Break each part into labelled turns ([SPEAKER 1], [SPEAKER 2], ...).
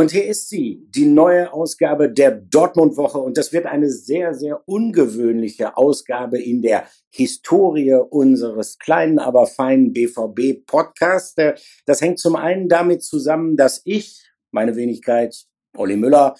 [SPEAKER 1] Und hier ist sie, die neue Ausgabe der Dortmund-Woche. Und das wird eine sehr, sehr ungewöhnliche Ausgabe in der Historie unseres kleinen, aber feinen BVB-Podcasts. Das hängt zum einen damit zusammen, dass ich, meine Wenigkeit, Olli Müller,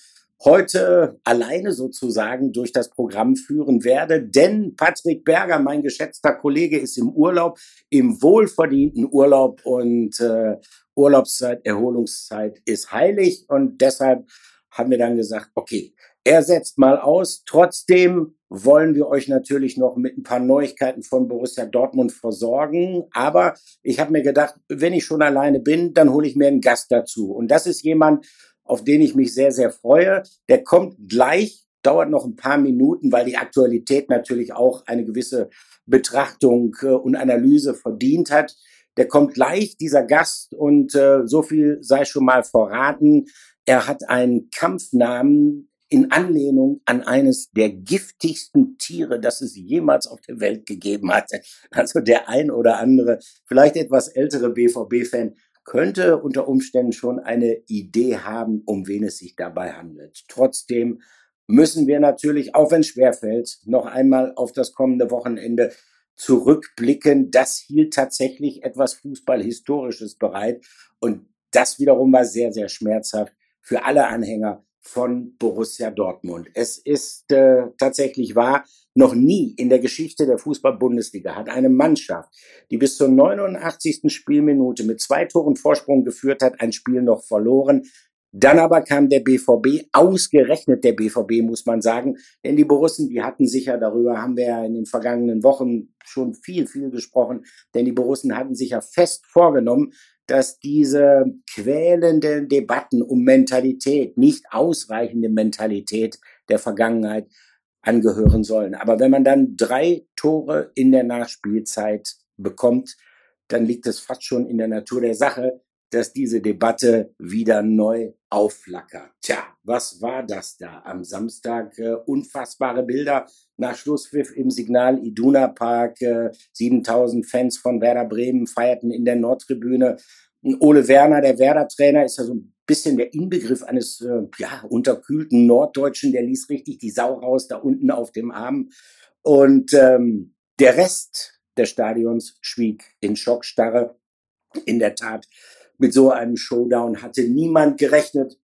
[SPEAKER 1] heute alleine sozusagen durch das Programm führen werde, denn Patrick Berger, mein geschätzter Kollege, ist im Urlaub, im wohlverdienten Urlaub und äh, Urlaubszeit, Erholungszeit ist heilig und deshalb haben wir dann gesagt, okay, er setzt mal aus. Trotzdem wollen wir euch natürlich noch mit ein paar Neuigkeiten von Borussia Dortmund versorgen. Aber ich habe mir gedacht, wenn ich schon alleine bin, dann hole ich mir einen Gast dazu. Und das ist jemand, auf den ich mich sehr, sehr freue. Der kommt gleich, dauert noch ein paar Minuten, weil die Aktualität natürlich auch eine gewisse Betrachtung äh, und Analyse verdient hat. Der kommt gleich, dieser Gast, und äh, so viel sei schon mal verraten. Er hat einen Kampfnamen in Anlehnung an eines der giftigsten Tiere, das es jemals auf der Welt gegeben hat. Also der ein oder andere, vielleicht etwas ältere BVB-Fan könnte unter Umständen schon eine Idee haben, um wen es sich dabei handelt. Trotzdem müssen wir natürlich, auch wenn es schwerfällt, noch einmal auf das kommende Wochenende zurückblicken. Das hielt tatsächlich etwas Fußballhistorisches bereit und das wiederum war sehr, sehr schmerzhaft für alle Anhänger von Borussia Dortmund. Es ist äh, tatsächlich wahr, noch nie in der Geschichte der Fußball-Bundesliga hat eine Mannschaft, die bis zur 89. Spielminute mit zwei Toren Vorsprung geführt hat, ein Spiel noch verloren. Dann aber kam der BVB, ausgerechnet der BVB, muss man sagen, denn die Borussen, die hatten sicher, darüber haben wir ja in den vergangenen Wochen schon viel, viel gesprochen, denn die Borussen hatten sich ja fest vorgenommen, dass diese quälenden Debatten um Mentalität, nicht ausreichende Mentalität der Vergangenheit angehören sollen. Aber wenn man dann drei Tore in der Nachspielzeit bekommt, dann liegt es fast schon in der Natur der Sache, dass diese Debatte wieder neu aufflackert. Tja, was war das da am Samstag? Äh, unfassbare Bilder nach Schlusspfiff im Signal Iduna Park. Äh, 7000 Fans von Werder Bremen feierten in der Nordtribüne. Ole Werner, der Werder-Trainer, ist ja so ein bisschen der Inbegriff eines äh, ja, unterkühlten Norddeutschen. Der ließ richtig die Sau raus da unten auf dem Arm. Und ähm, der Rest des Stadions schwieg in Schockstarre. In der Tat mit so einem Showdown hatte niemand gerechnet.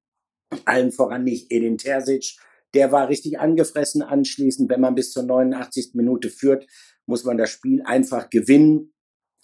[SPEAKER 1] Allen voran nicht Edin Terzic. Der war richtig angefressen anschließend. Wenn man bis zur 89. Minute führt, muss man das Spiel einfach gewinnen.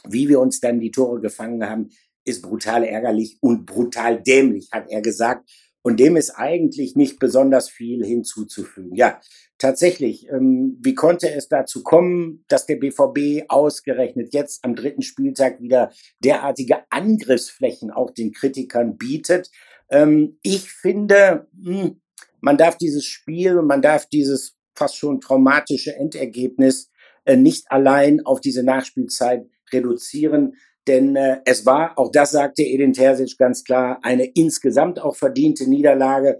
[SPEAKER 1] Wie wir uns dann die Tore gefangen haben, ist brutal ärgerlich und brutal dämlich, hat er gesagt. Und dem ist eigentlich nicht besonders viel hinzuzufügen. Ja, tatsächlich, ähm, wie konnte es dazu kommen, dass der BVB ausgerechnet jetzt am dritten Spieltag wieder derartige Angriffsflächen auch den Kritikern bietet? Ähm, ich finde, mh, hm, man darf dieses Spiel, man darf dieses fast schon traumatische Endergebnis äh, nicht allein auf diese Nachspielzeit reduzieren. Denn äh, es war, auch das sagte Edin Terzic ganz klar, eine insgesamt auch verdiente Niederlage.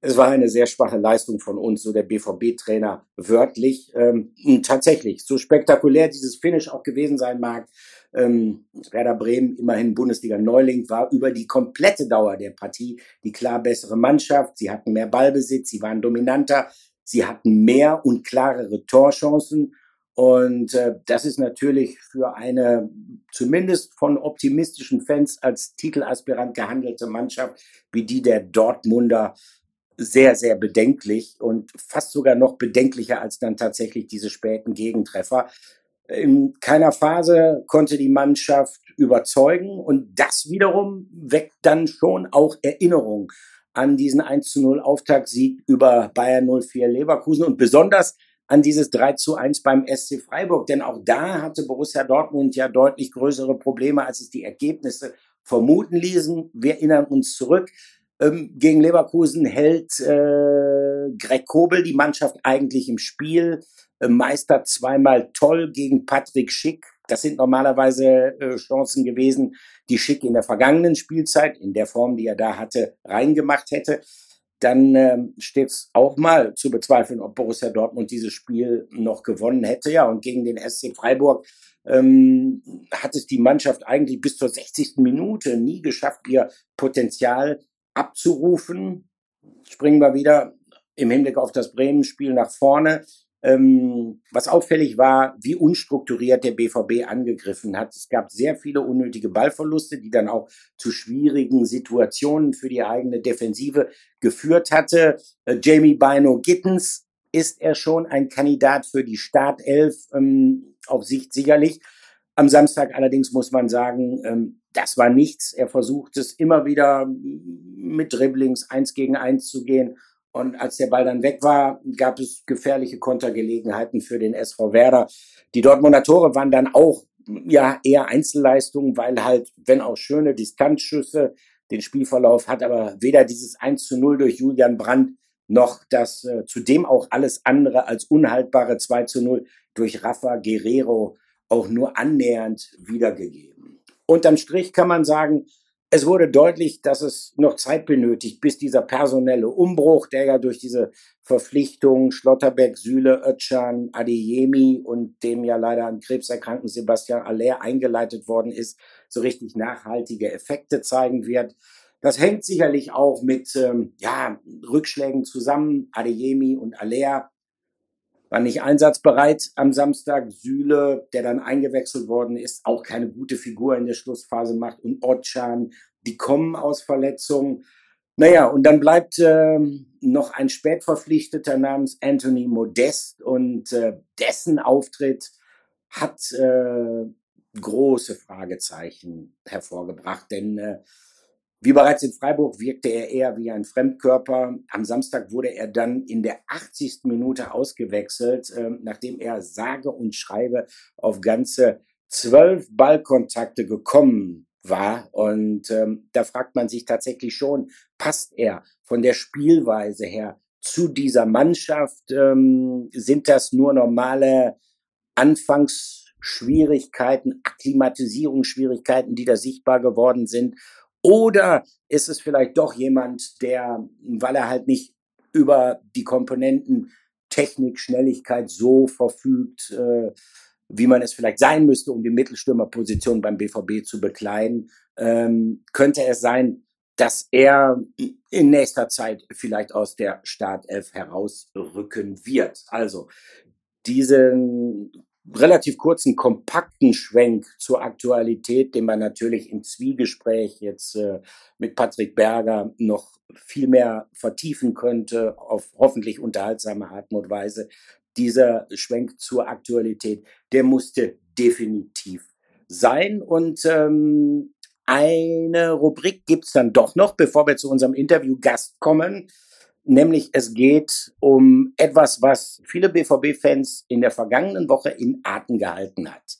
[SPEAKER 1] Es war eine sehr schwache Leistung von uns, so der BVB-Trainer wörtlich. Ähm, tatsächlich, so spektakulär dieses Finish auch gewesen sein mag, ähm, Werder Bremen, immerhin Bundesliga-Neuling, war über die komplette Dauer der Partie die klar bessere Mannschaft. Sie hatten mehr Ballbesitz, sie waren dominanter, sie hatten mehr und klarere Torchancen. Und äh, das ist natürlich für eine zumindest von optimistischen Fans als Titelaspirant gehandelte Mannschaft wie die der Dortmunder sehr, sehr bedenklich und fast sogar noch bedenklicher als dann tatsächlich diese späten Gegentreffer. In keiner Phase konnte die Mannschaft überzeugen und das wiederum weckt dann schon auch Erinnerung an diesen 1 zu 0 Auftaktsieg über Bayern 04 Leverkusen und besonders an dieses 3 zu 1 beim SC Freiburg. Denn auch da hatte Borussia Dortmund ja deutlich größere Probleme, als es die Ergebnisse vermuten ließen. Wir erinnern uns zurück. Ähm, gegen Leverkusen hält äh, Greg Kobel die Mannschaft eigentlich im Spiel, äh, meistert zweimal toll gegen Patrick Schick. Das sind normalerweise äh, Chancen gewesen, die Schick in der vergangenen Spielzeit, in der Form, die er da hatte, reingemacht hätte dann ähm, steht es auch mal zu bezweifeln, ob Borussia Dortmund dieses Spiel noch gewonnen hätte. Ja, und gegen den SC Freiburg ähm, hat es die Mannschaft eigentlich bis zur 60. Minute nie geschafft, ihr Potenzial abzurufen. Springen wir wieder im Hinblick auf das Bremen-Spiel nach vorne. Ähm, was auffällig war, wie unstrukturiert der BVB angegriffen hat. Es gab sehr viele unnötige Ballverluste, die dann auch zu schwierigen Situationen für die eigene Defensive geführt hatte. Äh, Jamie Bino Gittens ist er schon ein Kandidat für die Startelf ähm, auf Sicht sicherlich. Am Samstag allerdings muss man sagen, ähm, das war nichts. Er versucht es immer wieder mit Dribblings eins gegen eins zu gehen und als der Ball dann weg war, gab es gefährliche Kontergelegenheiten für den SV Werder. Die Dortmunder Tore waren dann auch ja eher Einzelleistungen, weil halt, wenn auch schöne Distanzschüsse, den Spielverlauf hat aber weder dieses 1 zu 0 durch Julian Brandt noch das äh, zudem auch alles andere als unhaltbare 2 zu 0 durch Rafa Guerrero auch nur annähernd wiedergegeben. Unterm Strich kann man sagen, es wurde deutlich, dass es noch Zeit benötigt, bis dieser personelle Umbruch, der ja durch diese Verpflichtung Schlotterbeck, Süle, Ötschan, Adeyemi und dem ja leider an Krebs erkrankten Sebastian Aller eingeleitet worden ist, so richtig nachhaltige Effekte zeigen wird. Das hängt sicherlich auch mit ähm, ja, Rückschlägen zusammen. Adeyemi und Aller war nicht einsatzbereit am Samstag. Süle, der dann eingewechselt worden ist, auch keine gute Figur in der Schlussphase macht. Und Otschan, die kommen aus Verletzungen. Naja, und dann bleibt äh, noch ein Spätverpflichteter namens Anthony Modest und äh, dessen Auftritt hat äh, große Fragezeichen hervorgebracht, denn äh, wie bereits in Freiburg wirkte er eher wie ein Fremdkörper. Am Samstag wurde er dann in der 80. Minute ausgewechselt, äh, nachdem er sage und schreibe auf ganze zwölf Ballkontakte gekommen war. Und ähm, da fragt man sich tatsächlich schon, passt er von der Spielweise her zu dieser Mannschaft? Ähm, sind das nur normale Anfangsschwierigkeiten, Akklimatisierungsschwierigkeiten, die da sichtbar geworden sind? Oder ist es vielleicht doch jemand, der, weil er halt nicht über die Komponenten Technik, Schnelligkeit so verfügt, äh, wie man es vielleicht sein müsste, um die Mittelstürmerposition beim BVB zu bekleiden, ähm, könnte es sein, dass er in nächster Zeit vielleicht aus der Startelf herausrücken wird. Also diesen relativ kurzen, kompakten Schwenk zur Aktualität, den man natürlich im Zwiegespräch jetzt äh, mit Patrick Berger noch viel mehr vertiefen könnte, auf hoffentlich unterhaltsame Art und Weise. Dieser Schwenk zur Aktualität, der musste definitiv sein. Und ähm, eine Rubrik gibt's dann doch noch, bevor wir zu unserem Interviewgast kommen nämlich es geht um etwas, was viele BVB-Fans in der vergangenen Woche in Atem gehalten hat.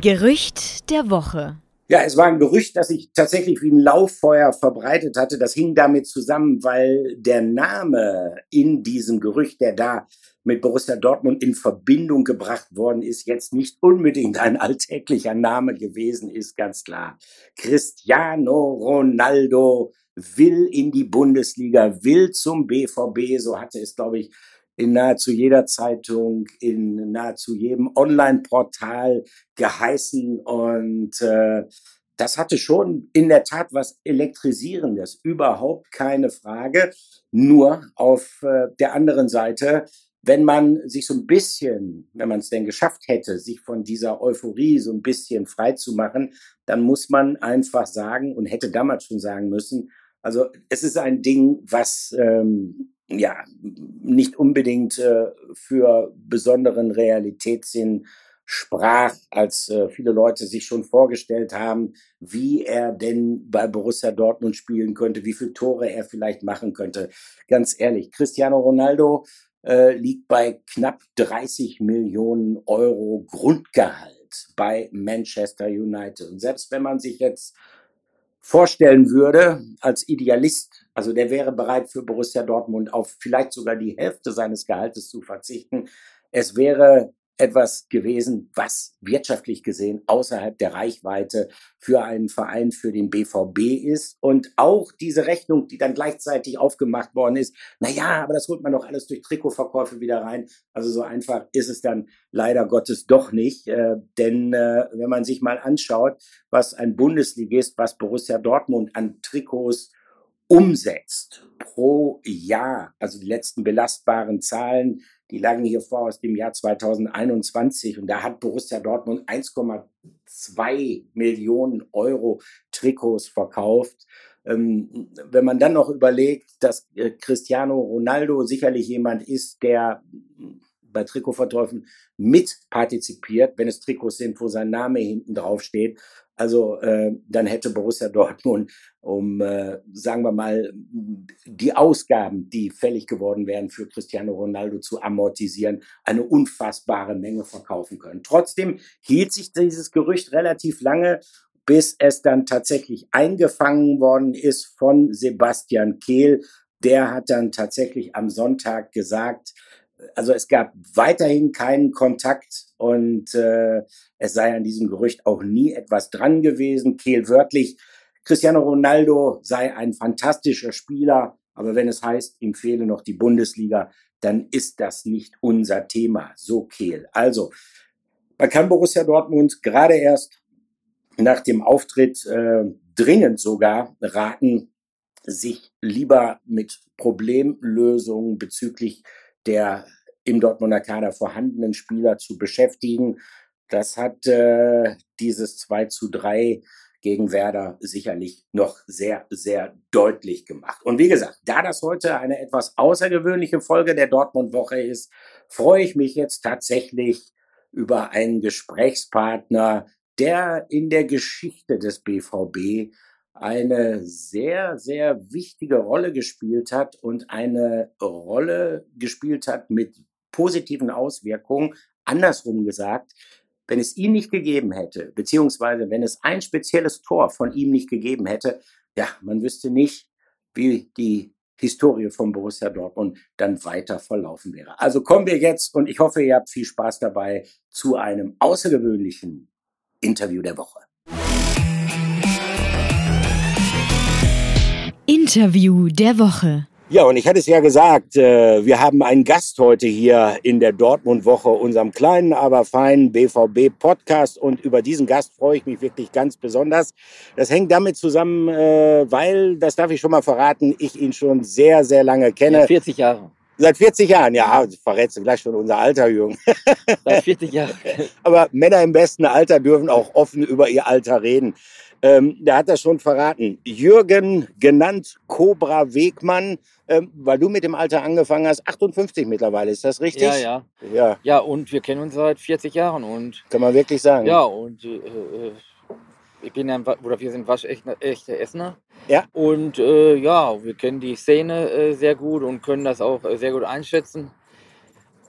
[SPEAKER 2] Gerücht der Woche.
[SPEAKER 1] Ja, es war ein Gerücht, das sich tatsächlich wie ein Lauffeuer verbreitet hatte. Das hing damit zusammen, weil der Name in diesem Gerücht, der da mit Borussia Dortmund in Verbindung gebracht worden ist, jetzt nicht unbedingt ein alltäglicher Name gewesen ist, ganz klar. Cristiano Ronaldo will in die Bundesliga, will zum BVB, so hatte es, glaube ich, in nahezu jeder Zeitung, in nahezu jedem Online-Portal geheißen und äh, das hatte schon in der Tat was Elektrisierendes, überhaupt keine Frage. Nur auf äh, der anderen Seite wenn man sich so ein bisschen, wenn man es denn geschafft hätte, sich von dieser Euphorie so ein bisschen frei zu machen, dann muss man einfach sagen und hätte damals schon sagen müssen, also es ist ein Ding, was ähm, ja nicht unbedingt äh, für besonderen Realitätssinn sprach, als äh, viele Leute sich schon vorgestellt haben, wie er denn bei Borussia Dortmund spielen könnte, wie viele Tore er vielleicht machen könnte. Ganz ehrlich, Cristiano Ronaldo äh, liegt bei knapp 30 Millionen Euro Grundgehalt bei Manchester United. Und selbst wenn man sich jetzt vorstellen würde, als Idealist, also der wäre bereit für Borussia Dortmund auf vielleicht sogar die Hälfte seines Gehaltes zu verzichten, es wäre etwas gewesen, was wirtschaftlich gesehen außerhalb der Reichweite für einen Verein, für den BVB ist. Und auch diese Rechnung, die dann gleichzeitig aufgemacht worden ist, na ja, aber das holt man doch alles durch Trikotverkäufe wieder rein. Also so einfach ist es dann leider Gottes doch nicht. Äh, denn äh, wenn man sich mal anschaut, was ein Bundesligist, was Borussia Dortmund an Trikots umsetzt pro Jahr, also die letzten belastbaren Zahlen, die lagen hier vor aus dem Jahr 2021 und da hat Borussia Dortmund 1,2 Millionen Euro Trikots verkauft. Ähm, wenn man dann noch überlegt, dass äh, Cristiano Ronaldo sicherlich jemand ist, der bei Trikotverkäufen mitpartizipiert, wenn es Trikots sind, wo sein Name hinten drauf steht. Also äh, dann hätte Borussia Dortmund, um, äh, sagen wir mal, die Ausgaben, die fällig geworden wären für Cristiano Ronaldo zu amortisieren, eine unfassbare Menge verkaufen können. Trotzdem hielt sich dieses Gerücht relativ lange, bis es dann tatsächlich eingefangen worden ist von Sebastian Kehl. Der hat dann tatsächlich am Sonntag gesagt, also es gab weiterhin keinen Kontakt und äh, es sei an diesem Gerücht auch nie etwas dran gewesen. Kehl wörtlich, Cristiano Ronaldo sei ein fantastischer Spieler, aber wenn es heißt, ihm fehle noch die Bundesliga, dann ist das nicht unser Thema. So Kehl. Also, man kann Borussia Dortmund gerade erst nach dem Auftritt äh, dringend sogar raten, sich lieber mit Problemlösungen bezüglich der im Dortmunder Kader vorhandenen Spieler zu beschäftigen. Das hat äh, dieses 2 zu 3 gegen Werder sicherlich noch sehr, sehr deutlich gemacht. Und wie gesagt, da das heute eine etwas außergewöhnliche Folge der Dortmund-Woche ist, freue ich mich jetzt tatsächlich über einen Gesprächspartner, der in der Geschichte des BVB eine sehr, sehr wichtige Rolle gespielt hat und eine Rolle gespielt hat mit positiven Auswirkungen. Andersrum gesagt, wenn es ihn nicht gegeben hätte, beziehungsweise wenn es ein spezielles Tor von ihm nicht gegeben hätte, ja, man wüsste nicht, wie die Historie von Borussia Dortmund dann weiter verlaufen wäre. Also kommen wir jetzt und ich hoffe, ihr habt viel Spaß dabei zu einem außergewöhnlichen Interview der Woche.
[SPEAKER 2] Interview der Woche.
[SPEAKER 1] Ja, und ich hatte es ja gesagt, äh, wir haben einen Gast heute hier in der Dortmund-Woche, unserem kleinen, aber feinen BVB-Podcast. Und über diesen Gast freue ich mich wirklich ganz besonders. Das hängt damit zusammen, äh, weil, das darf ich schon mal verraten, ich ihn schon sehr, sehr lange kenne.
[SPEAKER 3] Seit 40 Jahre.
[SPEAKER 1] Seit 40 Jahren, ja, verrätst du gleich schon unser Alter, Jürgen.
[SPEAKER 3] Seit 40 Jahren.
[SPEAKER 1] aber Männer im besten Alter dürfen auch offen über ihr Alter reden. Ähm, der hat das schon verraten. Jürgen, genannt Cobra Wegmann, ähm, weil du mit dem Alter angefangen hast, 58 mittlerweile, ist das richtig?
[SPEAKER 3] Ja, ja. Ja, ja und wir kennen uns seit 40 Jahren. Und,
[SPEAKER 1] Kann man wirklich sagen.
[SPEAKER 3] Ja, und äh, äh ich bin ein, oder wir sind waschechte echte Essener.
[SPEAKER 1] Ja.
[SPEAKER 3] Und äh, ja, wir kennen die Szene äh, sehr gut und können das auch äh, sehr gut einschätzen.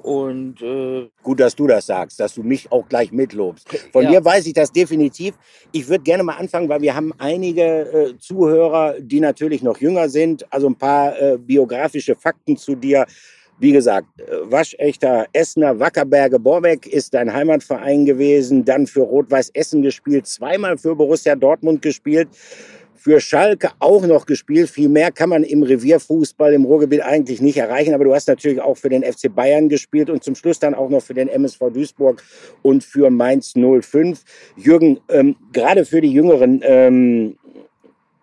[SPEAKER 3] Und äh,
[SPEAKER 1] gut, dass du das sagst, dass du mich auch gleich mitlobst. Von ja. dir weiß ich das definitiv. Ich würde gerne mal anfangen, weil wir haben einige äh, Zuhörer, die natürlich noch jünger sind. Also ein paar äh, biografische Fakten zu dir. Wie gesagt, äh, waschechter Essener Wackerberge Borbeck ist dein Heimatverein gewesen, dann für Rot-Weiß Essen gespielt, zweimal für Borussia Dortmund gespielt für Schalke auch noch gespielt. Viel mehr kann man im Revierfußball im Ruhrgebiet eigentlich nicht erreichen. Aber du hast natürlich auch für den FC Bayern gespielt und zum Schluss dann auch noch für den MSV Duisburg und für Mainz 05. Jürgen, ähm, gerade für die Jüngeren, ähm,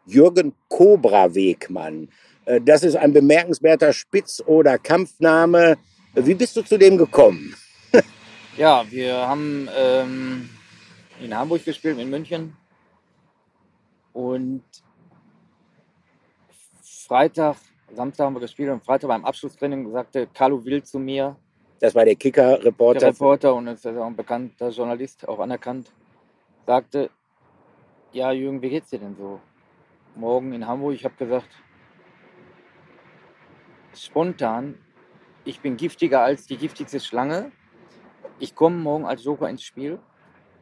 [SPEAKER 1] Jürgen Cobra Wegmann. Äh, das ist ein bemerkenswerter Spitz- oder Kampfname. Wie bist du zu dem gekommen?
[SPEAKER 3] ja, wir haben ähm, in Hamburg gespielt, in München. Und Freitag, Samstag haben wir gespielt und Freitag beim Abschlusstraining sagte Carlo Wild zu mir.
[SPEAKER 1] Das war der Kicker-Reporter.
[SPEAKER 3] Der Reporter und ist auch ein bekannter Journalist, auch anerkannt. Sagte, ja Jürgen, wie geht's dir denn so? Morgen in Hamburg, ich habe gesagt, spontan, ich bin giftiger als die giftigste Schlange. Ich komme morgen als Joker ins Spiel,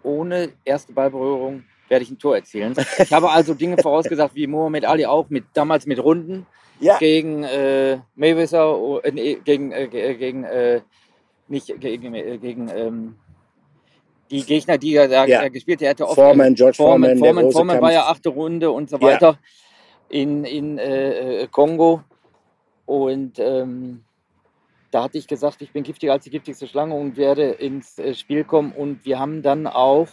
[SPEAKER 3] ohne erste Ballberührung werde ich ein Tor erzielen. Ich habe also Dinge vorausgesagt, wie Mohamed Ali auch, mit, damals mit Runden
[SPEAKER 1] ja.
[SPEAKER 3] gegen äh, Mayweather, äh, gegen, äh, gegen äh, nicht gegen, äh, gegen ähm, die Gegner, die er da
[SPEAKER 1] Ja.
[SPEAKER 3] gespielt hat. Er hatte oft
[SPEAKER 1] Foreman, George Foreman,
[SPEAKER 3] Foreman, war ja achte Runde und so
[SPEAKER 1] Ja.
[SPEAKER 3] weiter in, in äh, äh, Kongo. Und ähm, da hatte ich gesagt, ich bin giftiger als die giftigste Schlange und werde ins äh, Spiel kommen. Und wir haben dann auch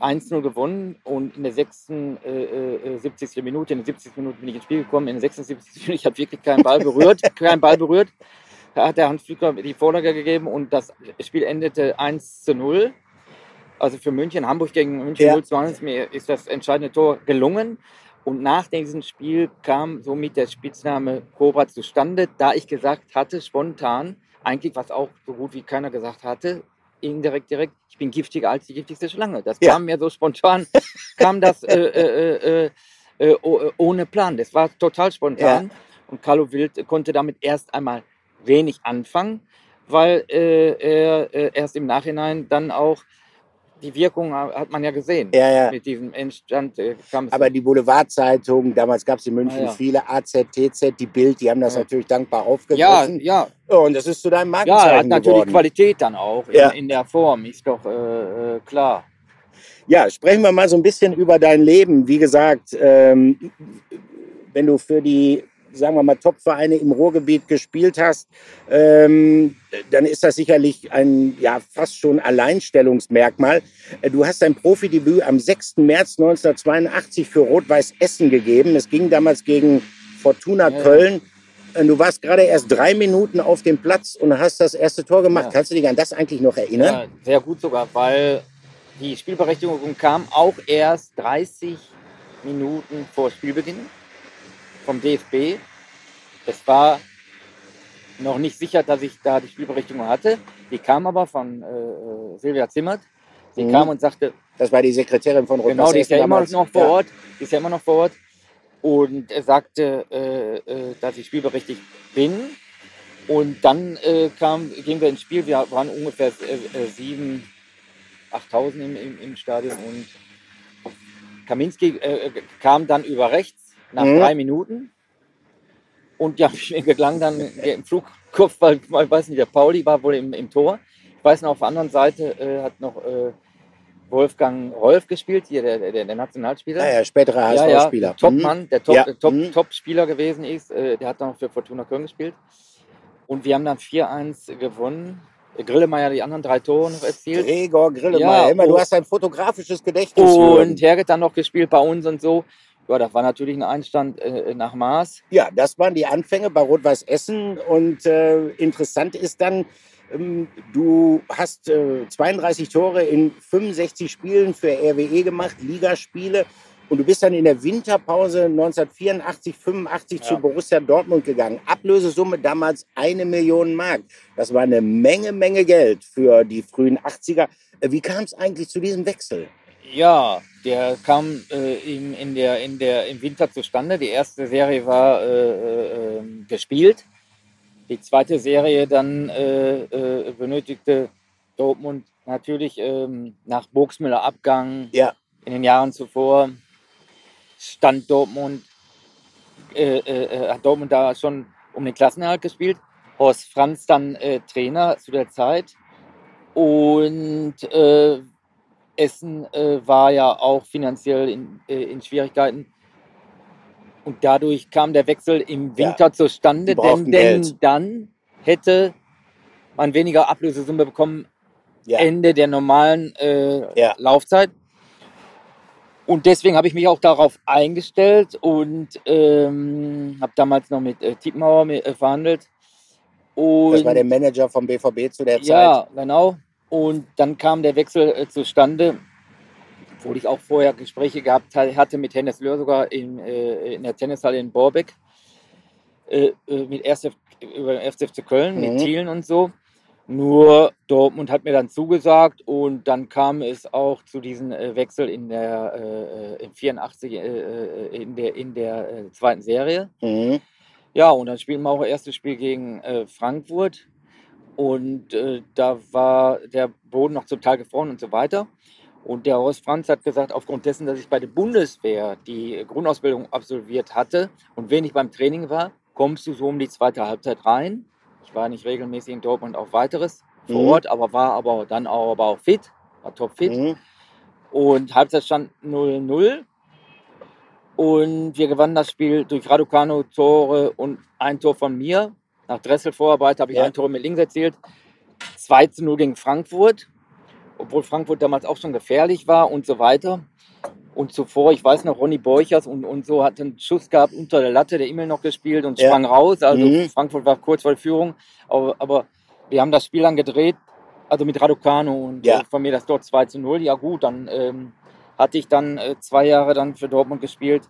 [SPEAKER 3] 1-0 gewonnen und in der 76. Äh, äh, 70. Minute, in der 70. Minute bin ich ins Spiel gekommen, in der 76. Minute, ich habe wirklich keinen Ball berührt, keinen Ball berührt. Da hat der Hans Flücker die Vorlage gegeben und das Spiel endete 1 zu 0. Also für München, Hamburg gegen München
[SPEAKER 1] Ja.
[SPEAKER 3] 0 zu 1, mir ist das entscheidende Tor gelungen. Und nach diesem Spiel kam somit der Spitzname Cobra zustande, da ich gesagt hatte, spontan, eigentlich was auch so gut wie keiner gesagt hatte, indirekt, direkt, ich bin giftiger als die giftigste Schlange. Das
[SPEAKER 1] Ja.
[SPEAKER 3] kam mir so spontan, kam das äh, äh, äh, äh, oh- äh, ohne Plan. Das war total spontan. Und Carlo Wild konnte damit erst einmal wenig anfangen, weil äh, er äh, erst im Nachhinein dann auch die Wirkung ha- hat man ja gesehen.
[SPEAKER 1] Ja, ja.
[SPEAKER 3] Mit diesem Endstand äh.
[SPEAKER 1] Aber die Boulevardzeitung, damals gab es in München
[SPEAKER 3] Ah, ja.
[SPEAKER 1] viele, AZ, TZ, die Bild, die haben das
[SPEAKER 3] Ja.
[SPEAKER 1] natürlich dankbar
[SPEAKER 3] ja,
[SPEAKER 1] aufgegriffen.
[SPEAKER 3] ja,
[SPEAKER 1] Ja, und das ist zu deinem
[SPEAKER 3] ja,
[SPEAKER 1] Markenzeichen
[SPEAKER 3] hat natürlich
[SPEAKER 1] geworden.
[SPEAKER 3] Qualität dann auch in,
[SPEAKER 1] Ja.
[SPEAKER 3] in der Form, ist doch äh, äh, klar.
[SPEAKER 1] Ja, sprechen wir mal so ein bisschen über dein Leben. Wie gesagt, ähm, wenn du für die, sagen wir mal, Top-Vereine im Ruhrgebiet gespielt hast, ähm, dann ist das sicherlich ein ja, fast schon Alleinstellungsmerkmal. Äh, Du hast dein Profidebüt am 6. März 1982 für Rot-Weiß Essen gegeben. Es ging damals gegen Fortuna
[SPEAKER 3] Ja.
[SPEAKER 1] Köln. Äh, Du warst gerade erst drei Minuten auf dem Platz und hast das erste Tor gemacht.
[SPEAKER 3] Ja.
[SPEAKER 1] Kannst du dich an das eigentlich noch erinnern?
[SPEAKER 3] Ja, sehr gut sogar, weil die Spielberechtigung kam auch erst 30 Minuten vor Spielbeginn vom DFB. Es war noch nicht sicher, dass ich da die Spielberechtigung hatte. Die kam aber von äh, äh, Silvia Zimmert. Sie
[SPEAKER 1] Mhm.
[SPEAKER 3] kam und sagte,
[SPEAKER 1] Das war die Sekretärin von Rot-Weiß
[SPEAKER 3] Genau, die ist ja immer noch vor
[SPEAKER 1] Ja.
[SPEAKER 3] Ort. Die ist ja immer noch vor Ort. Und er sagte, äh, äh, dass ich spielberechtigt bin. Und dann äh, kam, gingen wir ins Spiel. Wir waren ungefähr äh, äh, 7.000, 8.000 im, im, im Stadion. Und Kaminski äh, äh, kam dann über rechts nach
[SPEAKER 1] Mhm.
[SPEAKER 3] drei Minuten. Und ja, mir gelang dann im Flugkopf, weil, ich weiß nicht, der Pauli war wohl im, im Tor. Ich weiß noch, auf der anderen Seite äh, hat noch äh, Wolfgang Rolf gespielt, hier der, der, der Nationalspieler.
[SPEAKER 1] Ja, ja, späterer
[SPEAKER 3] Ja, ja,
[SPEAKER 1] HSV-Spieler.
[SPEAKER 3] der Topmann, der Top,
[SPEAKER 1] Ja,
[SPEAKER 3] Top,
[SPEAKER 1] mhm.
[SPEAKER 3] Top-Spieler gewesen ist. Äh, der hat dann noch für Fortuna Köln gespielt. Und wir haben dann 4-1 gewonnen. Grillemeier die anderen drei Tore noch erzielt.
[SPEAKER 1] Gregor Grillemeier.
[SPEAKER 3] Ja,
[SPEAKER 1] Immer, du hast ein fotografisches Gedächtnis.
[SPEAKER 3] Und. Herget dann noch gespielt bei uns und so. Ja, das war natürlich ein Einstand äh, nach Maß.
[SPEAKER 1] Ja, das waren die Anfänge bei Rot-Weiß Essen. Und äh, interessant ist dann, ähm, du hast äh, 32 Tore in 65 Spielen für RWE gemacht, Ligaspiele. Und du bist dann in der Winterpause 1984, 85 zu
[SPEAKER 3] Ja.
[SPEAKER 1] Borussia Dortmund gegangen. Ablösesumme damals eine Million Mark. Das war eine Menge, Menge Geld für die frühen 80er. Äh, Wie kam es eigentlich zu diesem Wechsel?
[SPEAKER 3] Ja, der kam äh, im, in der, in der, im Winter zustande. Die erste Serie war äh, äh, ähm, gespielt. Die zweite Serie dann äh, äh, benötigte Dortmund natürlich ähm, nach Burgsmüller Abgang
[SPEAKER 1] Ja.
[SPEAKER 3] in den Jahren zuvor stand Dortmund, äh, äh, äh, hat Dortmund da schon um den Klassenerhalt gespielt. Horst Franz dann äh, Trainer zu der Zeit. Und äh, Essen äh, war ja auch finanziell in, äh, in Schwierigkeiten. Und dadurch kam der Wechsel im
[SPEAKER 1] Ja,
[SPEAKER 3] Winter zustande,
[SPEAKER 1] die brauchten
[SPEAKER 3] denn, denn dann hätte man weniger Ablösesumme bekommen
[SPEAKER 1] Ja.
[SPEAKER 3] Ende der normalen äh,
[SPEAKER 1] Ja.
[SPEAKER 3] Laufzeit. Und deswegen habe ich mich auch darauf eingestellt und ähm, habe damals noch mit äh, Tietmauer mit, äh, verhandelt. Und
[SPEAKER 1] Das war der Manager vom BVB zu der Zeit.
[SPEAKER 3] ja, genau. Und dann kam der Wechsel äh, zustande, obwohl ich auch vorher Gespräche gehabt ha- hatte mit Hennes Löhr sogar in, äh, in der Tennishalle in Borbeck, äh, äh, mit RSF, über den FCF Köln,
[SPEAKER 1] Mhm.
[SPEAKER 3] mit Thielen und so. Nur Dortmund hat mir dann zugesagt und dann kam es auch zu diesem äh, Wechsel in der äh, in 84 äh, äh, in der in der zweiten Serie.
[SPEAKER 1] Mhm.
[SPEAKER 3] Ja, und dann spielen wir auch erstes Spiel gegen Frankfurt. Und äh, da war der Boden noch zum Teil gefroren und so weiter. Und der Horst Franz hat gesagt, aufgrund dessen, dass ich bei der Bundeswehr die Grundausbildung absolviert hatte und wenig beim Training war, kommst du so um die zweite Halbzeit rein. Ich war nicht regelmäßig in Dortmund auf weiteres. vor
[SPEAKER 1] Mhm.
[SPEAKER 3] Ort, aber war aber dann auch, aber auch fit, war topfit.
[SPEAKER 1] Mhm.
[SPEAKER 3] Und Halbzeitstand 0-0. Und wir gewannen das Spiel durch Raducano Tore und ein Tor von mir. Nach Dressel-Vorarbeit habe ich
[SPEAKER 1] Ja.
[SPEAKER 3] ein Tor mit links erzielt. 2 zu 0 gegen Frankfurt, obwohl Frankfurt damals auch schon gefährlich war und so weiter. Und zuvor, ich weiß noch, Ronny Borchers und, und so hat einen Schuss gehabt unter der Latte, der E-Mail noch gespielt und
[SPEAKER 1] Ja.
[SPEAKER 3] sprang raus. Also
[SPEAKER 1] Mhm.
[SPEAKER 3] Frankfurt war kurz vor der Führung. Aber, aber wir haben das Spiel dann gedreht, also mit Raducano und
[SPEAKER 1] Ja.
[SPEAKER 3] äh, von mir das dort 2 zu 0. Ja gut, dann ähm, hatte ich dann äh, zwei Jahre dann für Dortmund gespielt,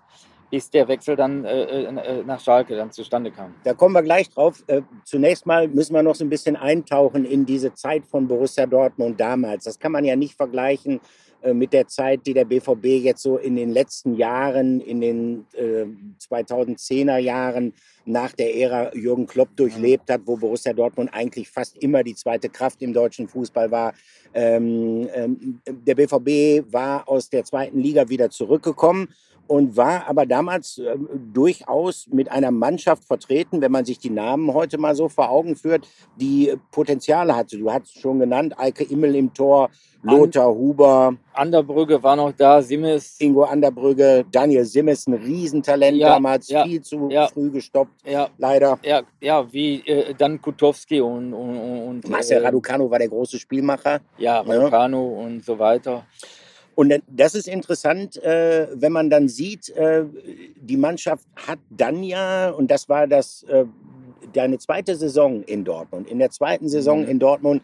[SPEAKER 3] bis der Wechsel dann äh, äh, nach Schalke dann zustande kam.
[SPEAKER 1] Da kommen wir gleich drauf. Äh, zunächst mal müssen wir noch so ein bisschen eintauchen in diese Zeit von Borussia Dortmund damals. Das kann man ja nicht vergleichen äh, mit der Zeit, die der BVB jetzt so in den letzten Jahren, in den äh, 2010er Jahren nach der Ära Jürgen Klopp durchlebt hat, wo Borussia Dortmund eigentlich fast immer die zweite Kraft im deutschen Fußball war. Ähm, ähm, der BVB war aus der zweiten Liga wieder zurückgekommen und war aber damals ähm, durchaus mit einer Mannschaft vertreten, wenn man sich die Namen heute mal so vor Augen führt, die Potenziale hatte. Du hast schon genannt, Eike Immel im Tor, Lothar Huber,
[SPEAKER 3] Anderbrügge war noch da, Simmes.
[SPEAKER 1] Ingo Anderbrügge, Daniel Simmes, ein Riesentalent
[SPEAKER 3] Ja,
[SPEAKER 1] damals,
[SPEAKER 3] ja,
[SPEAKER 1] viel zu
[SPEAKER 3] ja.
[SPEAKER 1] früh gestoppt,
[SPEAKER 3] Ja,
[SPEAKER 1] leider.
[SPEAKER 3] ja, ja, wie äh, dann Kutowski und, und, und
[SPEAKER 1] Marcel
[SPEAKER 3] äh,
[SPEAKER 1] Raducanu war der große Spielmacher.
[SPEAKER 3] Ja,
[SPEAKER 1] Ja.
[SPEAKER 3] Raducanu und so weiter.
[SPEAKER 1] Und das ist interessant, äh, wenn man dann sieht, äh, die Mannschaft hat dann ja, und das war das, äh, deine zweite Saison in Dortmund. In der zweiten Saison
[SPEAKER 3] mhm.
[SPEAKER 1] in Dortmund,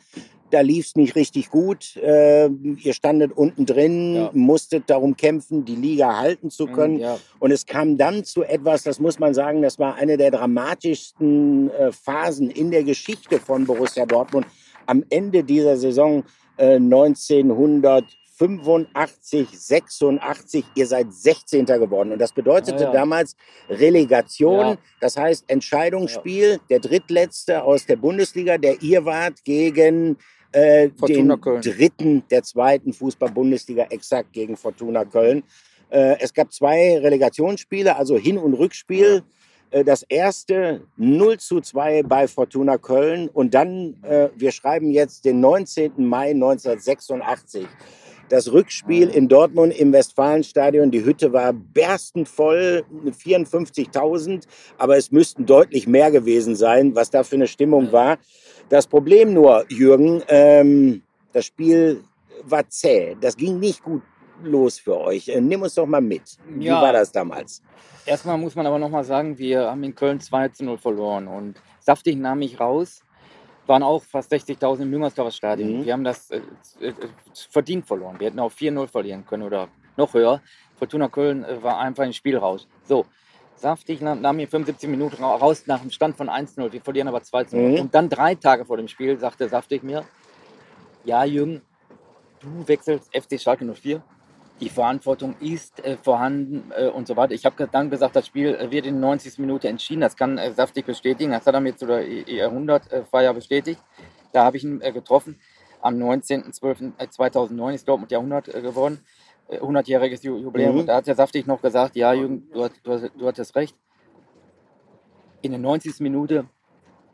[SPEAKER 1] da lief es nicht richtig gut. Äh, ihr standet unten drin,
[SPEAKER 3] ja.
[SPEAKER 1] musstet darum kämpfen, die Liga halten zu mhm, können.
[SPEAKER 3] Mhm, ja.
[SPEAKER 1] Und es kam dann zu etwas, das muss man sagen, das war eine der dramatischsten äh, Phasen in der Geschichte von Borussia Dortmund. Am Ende dieser Saison äh, 1900 85, 86, ihr seid 16. geworden. Und das bedeutete
[SPEAKER 3] ja, ja.
[SPEAKER 1] damals Relegation,
[SPEAKER 3] ja.
[SPEAKER 1] das heißt Entscheidungsspiel, der Drittletzte aus der Bundesliga, der ihr wart, gegen äh, den
[SPEAKER 3] Köln.
[SPEAKER 1] Dritten der zweiten Fußball-Bundesliga, exakt gegen Fortuna Köln. Äh, es gab zwei Relegationsspiele, also Hin- und Rückspiel äh, das erste 0 zu 2 bei Fortuna Köln und dann, äh, wir schreiben jetzt den 19. Mai 1986. Das Rückspiel in Dortmund im Westfalenstadion, die Hütte war berstend voll, 54.000, aber es müssten deutlich mehr gewesen sein, was da für eine Stimmung war. Das Problem nur, Jürgen, ähm, das Spiel war zäh. Das ging nicht gut los für euch. Äh, Nimm uns doch mal mit. Wie
[SPEAKER 3] Ja.
[SPEAKER 1] war das damals?
[SPEAKER 3] Erstmal muss man aber nochmal sagen, wir haben in Köln 2 zu 0 verloren und Saftig nahm mich raus. Waren auch fast 60.000 im Müngersdorfer Stadion.
[SPEAKER 1] Mhm.
[SPEAKER 3] Wir haben das äh, äh, verdient verloren. Wir hätten auch 4-0 verlieren können oder noch höher. Fortuna Köln äh, war einfach im Spiel raus. So, Saftig nahm, mir 75 Minuten ra- raus nach dem Stand von 1-0. Wir verlieren aber 2-0.
[SPEAKER 1] Mhm.
[SPEAKER 3] Und dann drei Tage vor dem Spiel sagte Saftig mir, ja Jürgen, du wechselst FC Schalke 04 die Verantwortung ist äh, vorhanden äh, und so weiter. Ich habe dann gesagt, das Spiel äh, wird in 90. Minute entschieden. Das kann äh, saftig bestätigen. Das hat er mir zu der E- Jahrhundertfeier bestätigt. Da habe ich ihn äh, getroffen. Am 19.12.2009 ist Dortmund Jahrhundert äh, geworden. Äh, 100-jähriges Ju Jubiläum.
[SPEAKER 1] Mhm.
[SPEAKER 3] Und da hat der Saftig noch gesagt, ja Jürgen, du, hast- du, hast- du hattest recht. In der 90. Minute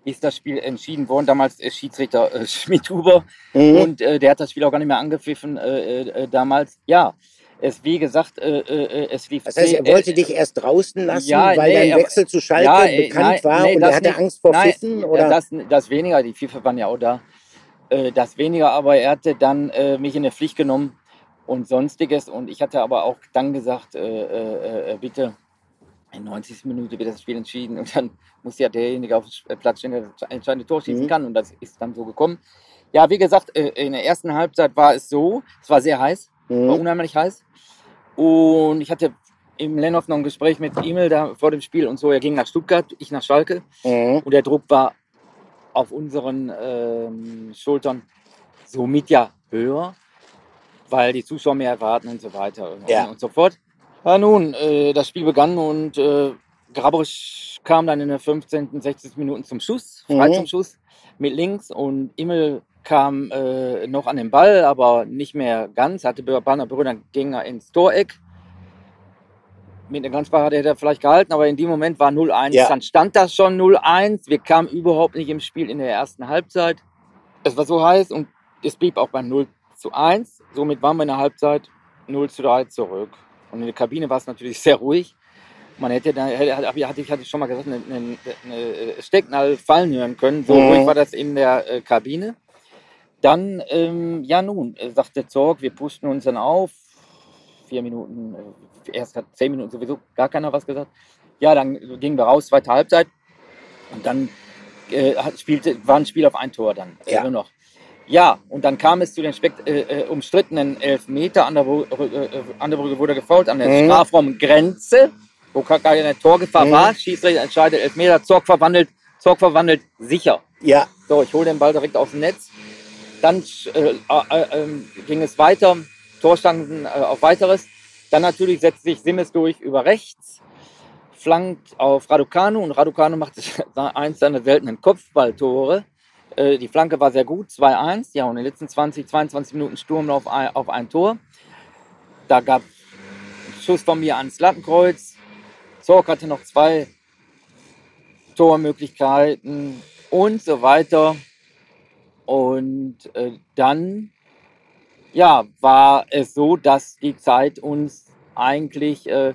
[SPEAKER 3] ist das Spiel entschieden worden. Damals äh, Schiedsrichter äh, Schmidt-Huber.
[SPEAKER 1] Mhm.
[SPEAKER 3] Und äh, der hat das Spiel auch gar nicht mehr angepfiffen äh, äh, damals. Ja, es wie gesagt, äh, äh, es lief.
[SPEAKER 1] Das heißt, er wollte
[SPEAKER 3] äh,
[SPEAKER 1] dich erst draußen lassen,
[SPEAKER 3] ja,
[SPEAKER 1] weil
[SPEAKER 3] nee,
[SPEAKER 1] dein Wechsel zu Schalke
[SPEAKER 3] ja, äh,
[SPEAKER 1] bekannt
[SPEAKER 3] nein,
[SPEAKER 1] war
[SPEAKER 3] nee,
[SPEAKER 1] und er hatte
[SPEAKER 3] nicht.
[SPEAKER 1] Angst vor
[SPEAKER 3] Nein,
[SPEAKER 1] Pfiffen?
[SPEAKER 3] äh,
[SPEAKER 1] Oder?
[SPEAKER 3] Das, das weniger, die FIFA waren ja auch da. Äh, das weniger, aber er hatte dann äh, mich in der Pflicht genommen und sonstiges. Und ich hatte aber auch dann gesagt, äh, äh, äh, bitte, in 90 Minuten wird das Spiel entschieden und dann muss ja derjenige auf dem Platz stehen, der das entscheidende Tor schießen
[SPEAKER 1] Mhm.
[SPEAKER 3] kann. Und das ist dann so gekommen. Ja, wie gesagt, äh, in der ersten Halbzeit war es so, es war sehr heiß, war
[SPEAKER 1] Mhm.
[SPEAKER 3] unheimlich heiß. Und ich hatte im Lennhoff noch ein Gespräch mit Emil da vor dem Spiel und so. Er ging nach Stuttgart, ich nach Schalke.
[SPEAKER 1] Mhm.
[SPEAKER 3] Und der Druck war auf unseren ähm, Schultern somit ja höher, weil die Zuschauer mehr erwarten und so weiter
[SPEAKER 1] Ja.
[SPEAKER 3] und so fort. Ja, nun, äh, das Spiel begann und äh, Grabosch kam dann in der 15., 16. Minuten zum Schuss, frei
[SPEAKER 1] Mhm.
[SPEAKER 3] zum Schuss mit links und Immel kam äh, noch an den Ball, aber nicht mehr ganz, hatte Banner Brüder ging er ins Toreck. Mit einer Ganzbare hätte er vielleicht gehalten, aber in dem Moment war 0-1.
[SPEAKER 1] Ja.
[SPEAKER 3] Dann stand das schon 0-1. Wir kamen überhaupt nicht im Spiel in der ersten Halbzeit. es war so heiß und es blieb auch beim 0 zu 1. Somit waren wir in der Halbzeit 0 zu 3 zurück. Und in der Kabine war es natürlich sehr ruhig. Man hätte da, hatte ich hatte schon mal gesagt, eine, eine, eine Stecknadel fallen hören können. So
[SPEAKER 1] Mhm.
[SPEAKER 3] ruhig war das in der äh, Kabine. Dann, ähm, ja nun, äh, sagte Zorg, wir pushten uns dann auf. Vier Minuten, äh, erst hat zehn Minuten sowieso gar keiner was gesagt. Ja, dann gingen wir raus, zweite Halbzeit. Und dann äh, spielte, war ein Spiel auf ein Tor dann. äh,
[SPEAKER 1] Ja.
[SPEAKER 3] Nur noch. Ja, und dann kam es zu den spekt äh, äh, umstrittenen Elfmeter. An der, äh, äh, an der Brücke wurde gefault, an der
[SPEAKER 1] Mhm.
[SPEAKER 3] Strafraumgrenze, wo gar keine Torgefahr
[SPEAKER 1] Mhm.
[SPEAKER 3] war. Schiedsrichter entscheidet Elfmeter, Zorg verwandelt, Zorg verwandelt, sicher.
[SPEAKER 1] Ja,
[SPEAKER 3] So, ich hole den Ball direkt aus dem Netz. Dann äh, äh, ähm, ging es weiter, Torstanden äh, auf weiteres. Dann natürlich setzt sich Simmes durch über rechts, flankt auf Raducanu und Raducanu macht eins seiner seltenen Kopfballtore. Äh, die Flanke war sehr gut, 2-1. Ja, und in den letzten 20, 22 Minuten Sturm auf ein, auf ein Tor. Da gab es Schuss von mir ans Lattenkreuz. Zorg hatte noch zwei Tormöglichkeiten und so weiter. Und äh, dann ja, war es so, dass die Zeit uns eigentlich äh,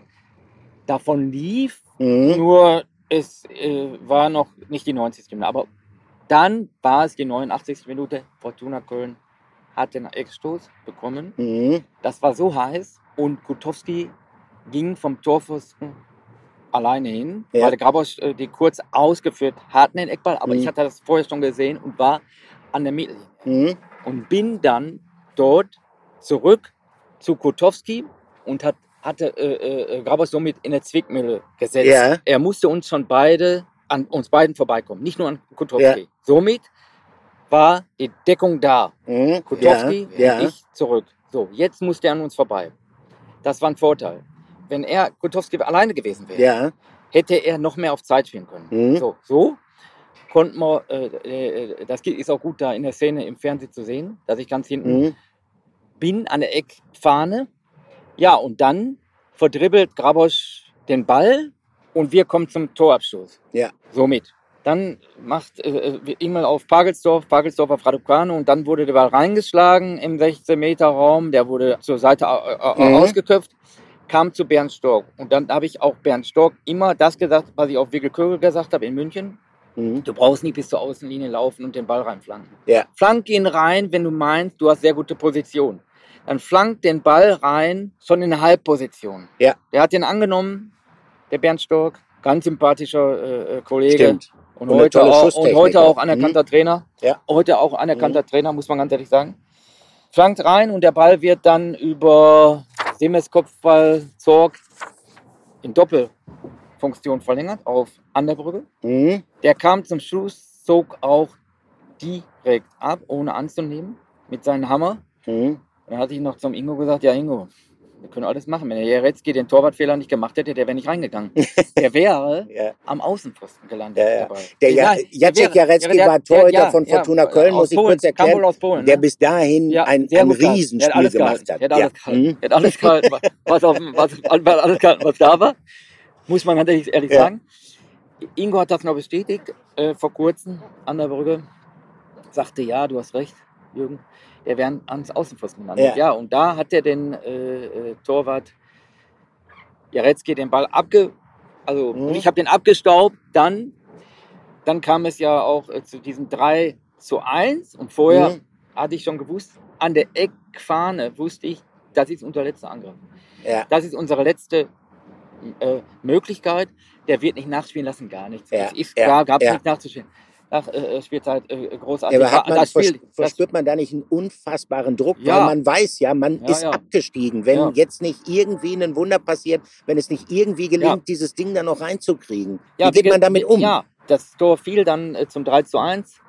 [SPEAKER 3] davon lief.
[SPEAKER 1] mhm.
[SPEAKER 3] Nur es äh, war noch nicht die 90. Minute. Aber dann war es die 89. Minute. Fortuna Köln hat den Eckstoß bekommen.
[SPEAKER 1] Mhm.
[SPEAKER 3] Das war so heiß und Kutowski ging vom Torpfosten alleine hin,
[SPEAKER 1] Ja.
[SPEAKER 3] weil Grabosch äh, die kurz ausgeführt hatten, den Eckball. Aber
[SPEAKER 1] Mhm.
[SPEAKER 3] ich hatte das vorher schon gesehen und war an der Mittellinie.
[SPEAKER 1] Mhm.
[SPEAKER 3] Und bin dann dort zurück zu Kutowski und hat, hatte äh, äh, Grabosch somit in der Zwickmühle gesetzt.
[SPEAKER 1] Ja.
[SPEAKER 3] Er musste uns schon beide, an uns beiden vorbeikommen, nicht nur an Kutowski.
[SPEAKER 1] Ja.
[SPEAKER 3] Somit war die Deckung da.
[SPEAKER 1] Mhm.
[SPEAKER 3] Kutowski,
[SPEAKER 1] ja, ja.
[SPEAKER 3] ich zurück. So, jetzt musste er an uns vorbei. Das war ein Vorteil. Wenn er Kutowski alleine gewesen wäre,
[SPEAKER 1] ja.
[SPEAKER 3] hätte er noch mehr auf Zeit spielen können.
[SPEAKER 1] Mhm.
[SPEAKER 3] So, so konnten wir, äh, äh, das ist auch gut da in der Szene im Fernsehen zu sehen, dass ich ganz hinten
[SPEAKER 1] Mhm.
[SPEAKER 3] bin an der Eckfahne. Ja, und dann verdribbelt Grabosch den Ball und wir kommen zum Torabstoß.
[SPEAKER 1] Ja.
[SPEAKER 3] Somit. Dann macht äh, äh, E-Mail auf Pagelsdorf, Pagelsdorf auf Raducanu und dann wurde der Ball reingeschlagen im 16-Meter-Raum. Der wurde zur Seite äh, äh,
[SPEAKER 1] Mhm.
[SPEAKER 3] ausgeköpft, kam zu Bernd Stork. Und dann habe ich auch Bernd Stork immer das gesagt, was ich auf Wickel Kögel gesagt habe in München.
[SPEAKER 1] Mhm.
[SPEAKER 3] Du brauchst nicht bis zur Außenlinie laufen und den Ball reinflanken.
[SPEAKER 1] Ja.
[SPEAKER 3] Flank ihn rein, wenn du meinst, du hast sehr gute Position. Dann flank den Ball rein, schon in eine Halbposition.
[SPEAKER 1] Ja.
[SPEAKER 3] Der hat den angenommen, der Bernd Stork, ganz sympathischer äh, äh, Kollege.
[SPEAKER 1] Stimmt.
[SPEAKER 3] Und,
[SPEAKER 1] Und
[SPEAKER 3] heute auch, und heute
[SPEAKER 1] auch.
[SPEAKER 3] anerkannter Trainer.
[SPEAKER 1] Ja.
[SPEAKER 3] Heute auch anerkannter Trainer, muss man ganz ehrlich sagen. Flankt rein und der Ball wird dann über Semes Kopfball Zorg in Doppelfunktion verlängert auf Anderbrücke.
[SPEAKER 1] Mhm.
[SPEAKER 3] Der kam zum Schluss, zog auch direkt ab, ohne anzunehmen, mit seinem Hammer.
[SPEAKER 1] Mhm.
[SPEAKER 3] Dann hatte ich noch zum Ingo gesagt, ja Ingo, wir können alles machen. Wenn der Jaretzki den Torwartfehler nicht gemacht hätte, der wäre nicht reingegangen. Der wäre
[SPEAKER 1] Ja.
[SPEAKER 3] am Außenpfosten gelandet.
[SPEAKER 1] Ja, ja.
[SPEAKER 3] Der,
[SPEAKER 1] Ja- Jacek
[SPEAKER 3] der-
[SPEAKER 1] war Torhüter von Fortuna Köln,
[SPEAKER 3] aus
[SPEAKER 1] muss ich
[SPEAKER 3] Polen,
[SPEAKER 1] kurz erklären.
[SPEAKER 3] Polen,
[SPEAKER 1] Der bis dahin ein, ein Riesenspiel gemacht hat.
[SPEAKER 3] Der hat alles gehalten. Der hat alles gehalten, was, auf, was, was, alles gehalten, was da war. Muss man ganz ehrlich, sagen. Ingo hat das noch bestätigt äh, vor kurzem an der Brücke. Sagte, ja, du hast recht, Jürgen. Der wäre ans Außenpfosten gelandet.
[SPEAKER 1] Ja.
[SPEAKER 3] Ja. und da hat er den äh, äh, Torwart Jaretzki den Ball abge... Also
[SPEAKER 1] Mhm.
[SPEAKER 3] ich habe den abgestaubt. Dann, dann kam es ja auch äh, zu diesem 3 zu 1. Und vorher
[SPEAKER 1] Mhm.
[SPEAKER 3] hatte ich schon gewusst, an der Eckfahne wusste ich, das ist unser letzter Angriff.
[SPEAKER 1] Ja.
[SPEAKER 3] Das ist unsere letzte äh, Möglichkeit. Der wird nicht nachspielen lassen, gar nichts.
[SPEAKER 1] Ja,
[SPEAKER 3] Es ist
[SPEAKER 1] ja,
[SPEAKER 3] klar, gab es
[SPEAKER 1] ja.
[SPEAKER 3] nicht nachzuspielen. Nach äh, Spielzeit äh, großartig.
[SPEAKER 1] Ja, aber man,
[SPEAKER 3] das Spiel,
[SPEAKER 1] vers-
[SPEAKER 3] das,
[SPEAKER 1] verspürt man da nicht einen unfassbaren Druck?
[SPEAKER 3] Ja.
[SPEAKER 1] Weil man weiß ja, man
[SPEAKER 3] Ja,
[SPEAKER 1] ist abgestiegen. Wenn jetzt nicht irgendwie ein Wunder passiert, wenn es nicht irgendwie gelingt, dieses Ding da noch reinzukriegen. Wie geht
[SPEAKER 3] wie
[SPEAKER 1] man damit um?
[SPEAKER 3] Ja, das Tor fiel dann äh, zum 3 zu 1.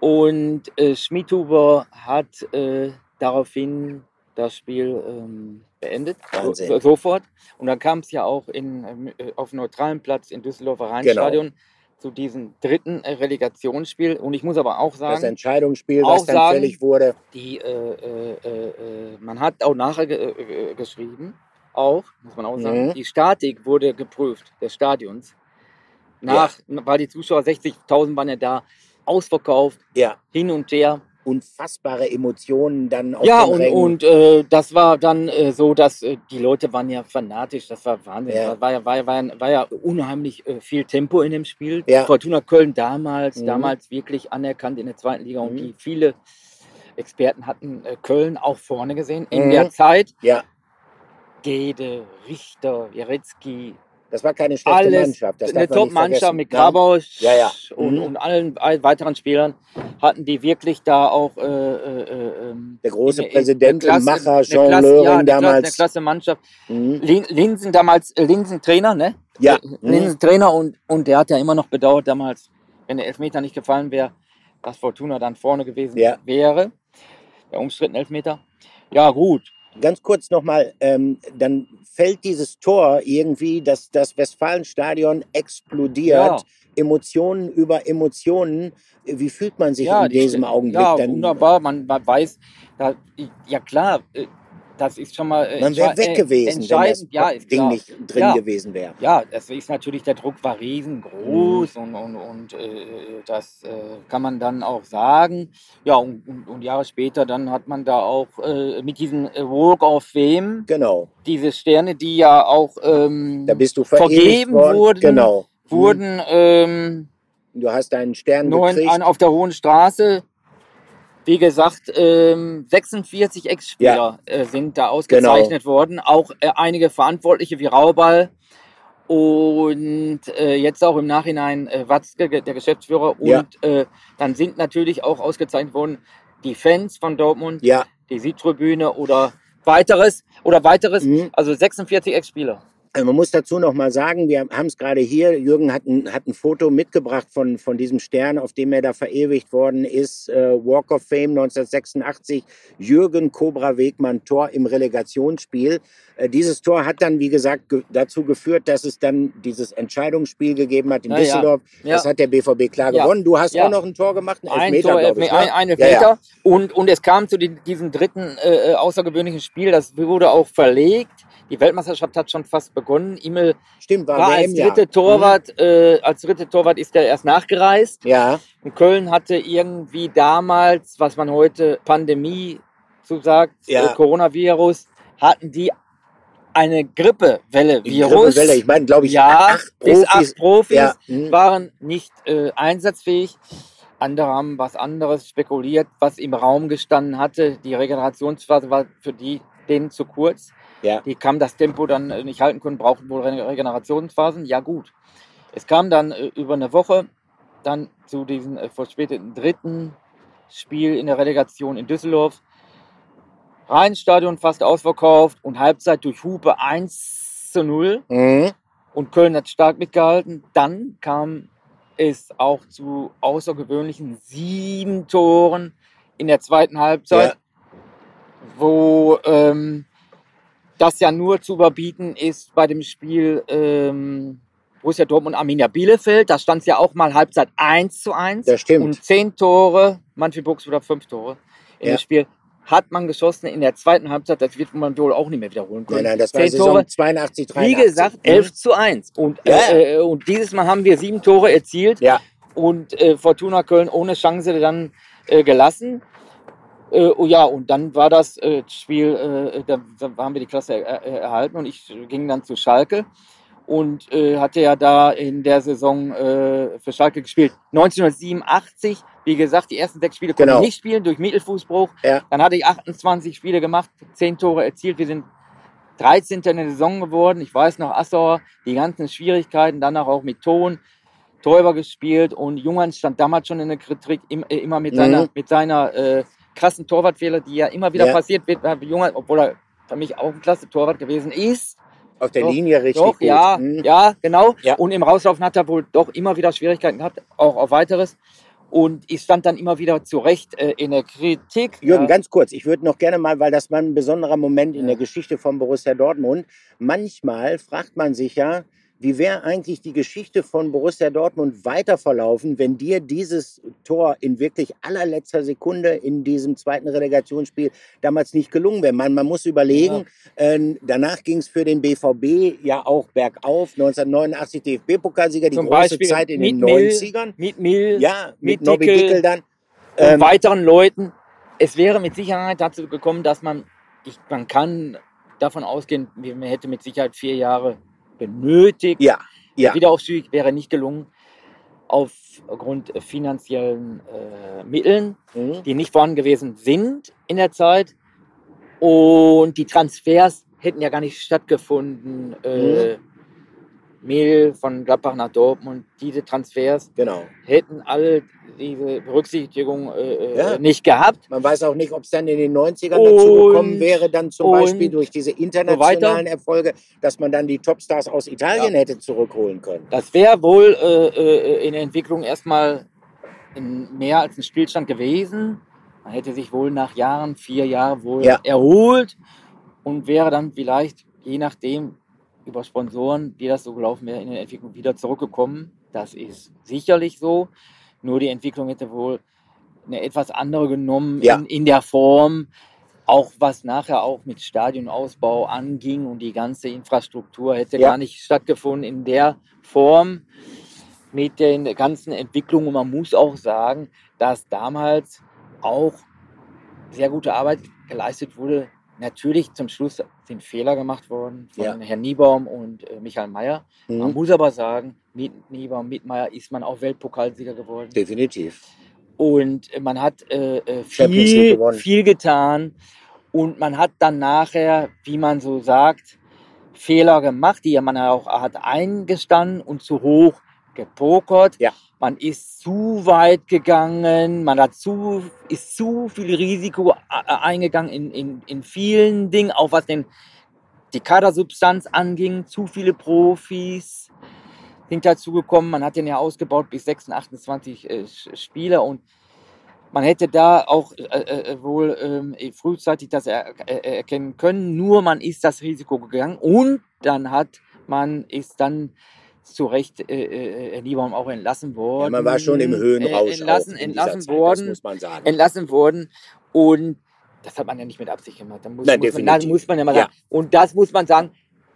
[SPEAKER 3] Und äh, Schmidhuber hat äh, daraufhin das Spiel ähm, beendet.
[SPEAKER 1] Wahnsinn.
[SPEAKER 3] So, sofort. Und dann kam es ja auch in, äh, auf neutralem Platz im Düsseldorfer Rheinstadion zu diesem dritten äh, Relegationsspiel. Und ich muss aber auch
[SPEAKER 1] Das
[SPEAKER 3] sagen,
[SPEAKER 1] Entscheidungsspiel,
[SPEAKER 3] Auch
[SPEAKER 1] was dann
[SPEAKER 3] sagen-
[SPEAKER 1] fällig wurde.
[SPEAKER 3] die, äh, äh, äh, äh, man hat auch nachher ge äh, geschrieben, auch, muss man auch sagen,
[SPEAKER 1] Mhm.
[SPEAKER 3] die Statik wurde geprüft, des Stadions. Nach, weil die Zuschauer, 60.000 waren ja da, ausverkauft,
[SPEAKER 1] Ja.
[SPEAKER 3] hin und her.
[SPEAKER 1] Unfassbare Emotionen dann auf
[SPEAKER 3] Ja, und,
[SPEAKER 1] Rängen.
[SPEAKER 3] und äh, das war dann äh, so, dass äh, die Leute waren ja fanatisch, das war Wahnsinn.
[SPEAKER 1] Ja.
[SPEAKER 3] War, ja, war, war, war ja unheimlich äh, viel Tempo in dem Spiel.
[SPEAKER 1] Ja.
[SPEAKER 3] Fortuna Köln damals,
[SPEAKER 1] Mhm.
[SPEAKER 3] damals wirklich anerkannt in der zweiten Liga und
[SPEAKER 1] Mhm.
[SPEAKER 3] die viele Experten hatten äh, Köln auch vorne gesehen. In
[SPEAKER 1] Mhm.
[SPEAKER 3] der Zeit
[SPEAKER 1] Ja,
[SPEAKER 3] Gede, Richter, Jeretzky,
[SPEAKER 1] das war keine schlechte
[SPEAKER 3] alles,
[SPEAKER 1] Mannschaft. Das
[SPEAKER 3] eine Top-Mannschaft mit
[SPEAKER 1] Ja.
[SPEAKER 3] Grabosch
[SPEAKER 1] Ja, ja.
[SPEAKER 3] Und,
[SPEAKER 1] Mhm.
[SPEAKER 3] und allen wei- weiteren Spielern hatten die wirklich da auch äh, äh, äh, ähm,
[SPEAKER 1] Der große
[SPEAKER 3] eine-
[SPEAKER 1] Präsident
[SPEAKER 3] eine
[SPEAKER 1] und Macher, Jean
[SPEAKER 3] Klasse- ja, eine Klasse, eine
[SPEAKER 1] damals.
[SPEAKER 3] klasse Mannschaft.
[SPEAKER 1] Mhm.
[SPEAKER 3] Lin, Linsen damals, äh, Linsen Trainer, ne?
[SPEAKER 1] Ja.
[SPEAKER 3] Äh, Linsen Trainer und, und der hat ja immer noch bedauert damals, wenn der Elfmeter nicht gefallen wäre, dass Fortuna dann vorne gewesen
[SPEAKER 1] Ja.
[SPEAKER 3] wäre. Der umstrittene Elfmeter. Ja, gut.
[SPEAKER 1] Ganz kurz nochmal, ähm, dann fällt dieses Tor irgendwie, dass das Westfalenstadion explodiert.
[SPEAKER 3] Ja.
[SPEAKER 1] Emotionen über Emotionen. Wie fühlt man sich
[SPEAKER 3] ja,
[SPEAKER 1] in
[SPEAKER 3] die-
[SPEAKER 1] diesem Augenblick?
[SPEAKER 3] Ja,
[SPEAKER 1] dann,
[SPEAKER 3] wunderbar. Man, man weiß, da, ja klar, äh, das ist schon mal. äh,
[SPEAKER 1] Man wäre weg
[SPEAKER 3] äh,
[SPEAKER 1] gewesen, wenn das.
[SPEAKER 3] Ja,
[SPEAKER 1] Ding
[SPEAKER 3] klar.
[SPEAKER 1] nicht drin
[SPEAKER 3] Ja.
[SPEAKER 1] gewesen wäre.
[SPEAKER 3] Ja, das ist natürlich, der Druck war
[SPEAKER 1] Mhm.
[SPEAKER 3] riesengroß und, und, und äh, das äh, kann man dann auch sagen. Ja, und, und, und Jahre später dann hat man da auch äh, mit diesen äh, Walk of Fame,
[SPEAKER 1] Genau.
[SPEAKER 3] diese Sterne, die ja auch ähm,
[SPEAKER 1] Da bist du
[SPEAKER 3] vergeben
[SPEAKER 1] worden.
[SPEAKER 3] wurden,
[SPEAKER 1] Genau.
[SPEAKER 3] wurden ähm,
[SPEAKER 1] Du hast deinen Stern gekriegt.
[SPEAKER 3] an, auf der Hohen Straße. Wie gesagt, ähm, 46 Ex-Spieler äh, sind da ausgezeichnet
[SPEAKER 1] Genau.
[SPEAKER 3] worden. Auch äh, einige Verantwortliche wie Rauball und äh, jetzt auch im Nachhinein Watzke, der Geschäftsführer. Und
[SPEAKER 1] Ja.
[SPEAKER 3] dann sind natürlich auch ausgezeichnet worden die Fans von Dortmund,
[SPEAKER 1] Ja,
[SPEAKER 3] die Südtribüne oder weiteres. Oder weiteres,
[SPEAKER 1] Mhm.
[SPEAKER 3] also 46 Ex-Spieler.
[SPEAKER 1] Also man muss dazu noch mal sagen, wir haben es gerade hier, Jürgen hat ein, hat ein Foto mitgebracht von, von diesem Stern, auf dem er da verewigt worden ist. Äh, Walk of Fame 1986, Jürgen Cobra Wegmann, Tor im Relegationsspiel. Äh, dieses Tor hat dann, wie gesagt, ge dazu geführt, dass es dann dieses Entscheidungsspiel gegeben hat in
[SPEAKER 3] ja,
[SPEAKER 1] Düsseldorf.
[SPEAKER 3] ja.
[SPEAKER 1] Das hat der BVB klar
[SPEAKER 3] Ja,
[SPEAKER 1] gewonnen. Du hast
[SPEAKER 3] ja.
[SPEAKER 1] auch noch ein Tor gemacht, ein Elfmeter,
[SPEAKER 3] Tor,
[SPEAKER 1] glaube ich.
[SPEAKER 3] Elfme-
[SPEAKER 1] Ne?
[SPEAKER 3] ein, ein
[SPEAKER 1] Ja,
[SPEAKER 3] Elfmeter.
[SPEAKER 1] ja.
[SPEAKER 3] Und, und es kam zu die, diesem dritten äh, äh, außergewöhnlichen Spiel, das wurde auch verlegt. Die Weltmeisterschaft hat schon fast begonnen. Immel
[SPEAKER 1] Stimmt, war,
[SPEAKER 3] war als dritte Torwart, äh, als dritte Torwart ist er erst nachgereist.
[SPEAKER 1] Mhm. Ja,
[SPEAKER 3] Und Köln hatte irgendwie damals, was man heute Pandemie so sagt,
[SPEAKER 1] Ja.
[SPEAKER 3] äh, Coronavirus, hatten die eine Grippewelle, Virus.
[SPEAKER 1] Grippewelle, ich meine, glaube ich,
[SPEAKER 3] ja,
[SPEAKER 1] acht
[SPEAKER 3] bis
[SPEAKER 1] Profis.
[SPEAKER 3] acht Profis
[SPEAKER 1] Ja, hm.
[SPEAKER 3] waren nicht äh, einsatzfähig. Andere haben was anderes spekuliert, was im Raum gestanden hatte. Die Regenerationsphase war für die denen zu kurz.
[SPEAKER 1] Ja.
[SPEAKER 3] Die kam das Tempo dann äh, nicht halten können, brauchten wohl Re- Regenerationsphasen. Ja gut. Es kam dann äh, über eine Woche dann zu diesem äh, verspäteten dritten Spiel in der Relegation in Düsseldorf. Rheinstadion fast ausverkauft und Halbzeit durch Hupe 1 zu 0
[SPEAKER 1] Mhm.
[SPEAKER 3] und Köln hat stark mitgehalten. Dann kam es auch zu außergewöhnlichen sieben Toren in der zweiten Halbzeit,
[SPEAKER 1] Ja.
[SPEAKER 3] wo ähm, das ja nur zu überbieten ist bei dem Spiel ähm, Borussia Dortmund Arminia Bielefeld. Da stand es ja auch mal Halbzeit 1 zu 1
[SPEAKER 1] Das stimmt.
[SPEAKER 3] und zehn Tore, manche Buchs oder fünf Tore in
[SPEAKER 1] Ja.
[SPEAKER 3] dem Spiel. Hat man geschossen in der zweiten Halbzeit, das wird man wohl auch nicht mehr wiederholen können.
[SPEAKER 1] Nein, nein, das war Saison
[SPEAKER 3] Tore,
[SPEAKER 1] 82, 83.
[SPEAKER 3] wie gesagt,
[SPEAKER 1] Mhm.
[SPEAKER 3] 11 zu 1. Und,
[SPEAKER 1] Ja.
[SPEAKER 3] äh, äh, und dieses Mal haben wir sieben Tore erzielt
[SPEAKER 1] Ja,
[SPEAKER 3] und äh, Fortuna Köln ohne Chance dann äh, gelassen. Äh, oh ja, und dann war das äh, Spiel, äh, da, da haben wir die Klasse er, er, erhalten und ich ging dann zu Schalke und äh, hatte ja da in der Saison äh, für Schalke gespielt. 1987, wie gesagt, die ersten sechs Spiele konnte
[SPEAKER 1] Genau.
[SPEAKER 3] ich nicht spielen durch Mittelfußbruch.
[SPEAKER 1] Ja.
[SPEAKER 3] Dann hatte ich 28 Spiele gemacht, 10 Tore erzielt. Wir sind 13. in der Saison geworden. Ich weiß noch, Assauer, die ganzen Schwierigkeiten, danach auch mit Ton, Täuber gespielt und Jungern stand damals schon in der Kritik, im- äh, immer mit
[SPEAKER 1] Mhm.
[SPEAKER 3] seiner, mit seiner äh, krassen Torwartfehler, die ja immer wieder
[SPEAKER 1] Ja.
[SPEAKER 3] passiert wird. bei Jungern, obwohl er für mich auch ein klasse Torwart gewesen ist.
[SPEAKER 1] auf der
[SPEAKER 3] Doch,
[SPEAKER 1] Linie richtig
[SPEAKER 3] Doch,
[SPEAKER 1] gut.
[SPEAKER 3] ja,
[SPEAKER 1] Mhm.
[SPEAKER 3] ja, genau.
[SPEAKER 1] Ja.
[SPEAKER 3] Und im Rauslaufen hat er wohl doch immer wieder Schwierigkeiten gehabt, auch auf weiteres. Und ich stand dann immer wieder zu Recht äh, in der Kritik.
[SPEAKER 1] Jürgen,
[SPEAKER 3] ja.
[SPEAKER 1] ganz kurz, ich würde noch gerne mal, weil das war ein besonderer Moment in der Geschichte von Borussia Dortmund. Manchmal fragt man sich ja, wie wäre eigentlich die Geschichte von Borussia Dortmund weiter verlaufen, wenn dir dieses Tor in wirklich allerletzter Sekunde in diesem zweiten Relegationsspiel damals nicht gelungen wäre? Man, man muss überlegen, ja. äh, danach ging es für den BVB ja auch bergauf. 1989 DFB-Pokalsieger, die Zum große Beispiel Zeit in den 90ern.
[SPEAKER 3] Mit Mill,
[SPEAKER 1] ja, mit, mit Nobby Dickel dann.
[SPEAKER 3] Und ähm, weiteren Leuten. Es wäre mit Sicherheit dazu gekommen, dass man, ich, man kann davon ausgehen, man hätte mit Sicherheit vier Jahre benötigt.
[SPEAKER 1] Ja, ja.
[SPEAKER 3] Der Wiederaufstieg wäre nicht gelungen aufgrund finanziellen äh, Mitteln, mhm. die nicht vorhanden gewesen sind in der Zeit. Und die Transfers hätten ja gar nicht stattgefunden. Äh, mhm. Mehl von Gladbach nach Dortmund, diese Transfers
[SPEAKER 1] genau.
[SPEAKER 3] hätten alle diese Berücksichtigung äh, äh ja. nicht gehabt.
[SPEAKER 1] Man weiß auch nicht, ob es dann in den 90ern und, dazu gekommen wäre, dann zum Beispiel durch diese internationalen so Erfolge, dass man dann die Topstars aus Italien ja. hätte zurückholen können.
[SPEAKER 3] Das wäre wohl äh, äh, in der Entwicklung erstmal mehr als ein Stillstand gewesen. Man hätte sich wohl nach Jahren, vier Jahren wohl ja. erholt und wäre dann vielleicht, je nachdem, über Sponsoren, wie das so gelaufen wäre, in der Entwicklung wieder zurückgekommen. Das ist sicherlich so. Nur die Entwicklung hätte wohl eine etwas andere genommen ja. in, in der Form, auch was nachher auch mit Stadionausbau anging und die ganze Infrastruktur hätte ja. gar nicht stattgefunden in der Form mit den ganzen Entwicklungen. Und man muss auch sagen, dass damals auch sehr gute Arbeit geleistet wurde Natürlich zum Schluss sind Fehler gemacht worden von ja. Herrn Niebaum und äh, Michael Mayer. Mhm. Man muss aber sagen, mit Niebaum, mit Mayer ist man auch Weltpokalsieger geworden.
[SPEAKER 1] Definitiv.
[SPEAKER 3] Und äh, man hat äh, äh viel, viel getan. Und man hat dann nachher, wie man so sagt, Fehler gemacht, die man auch hat eingestanden und zu hoch gepokert.
[SPEAKER 1] Ja.
[SPEAKER 3] Man ist zu weit gegangen, man hat zu, ist zu viel Risiko äh, eingegangen in, in, in vielen Dingen, auch was den, die Kadersubstanz anging. Zu viele Profis sind dazu gekommen. Man hat den ja ausgebaut bis 26, 28 äh, Spieler und man hätte da auch äh, äh, äh wohl ähm, frühzeitig das er, äh, erkennen können. Nur man ist das Risiko gegangen und dann hat man ist dann zu Recht äh, äh, Niebaum auch entlassen worden.
[SPEAKER 1] Ja, man war schon im Höhenrausch.
[SPEAKER 3] Äh, entlassen, entlassen Zeit, worden. muss man sagen. Entlassen worden. Und das hat man ja nicht mit Absicht gemacht. Da muss,
[SPEAKER 1] Nein,
[SPEAKER 3] muss, man, muss man ja mal sagen. Ja. Und das muss man sagen,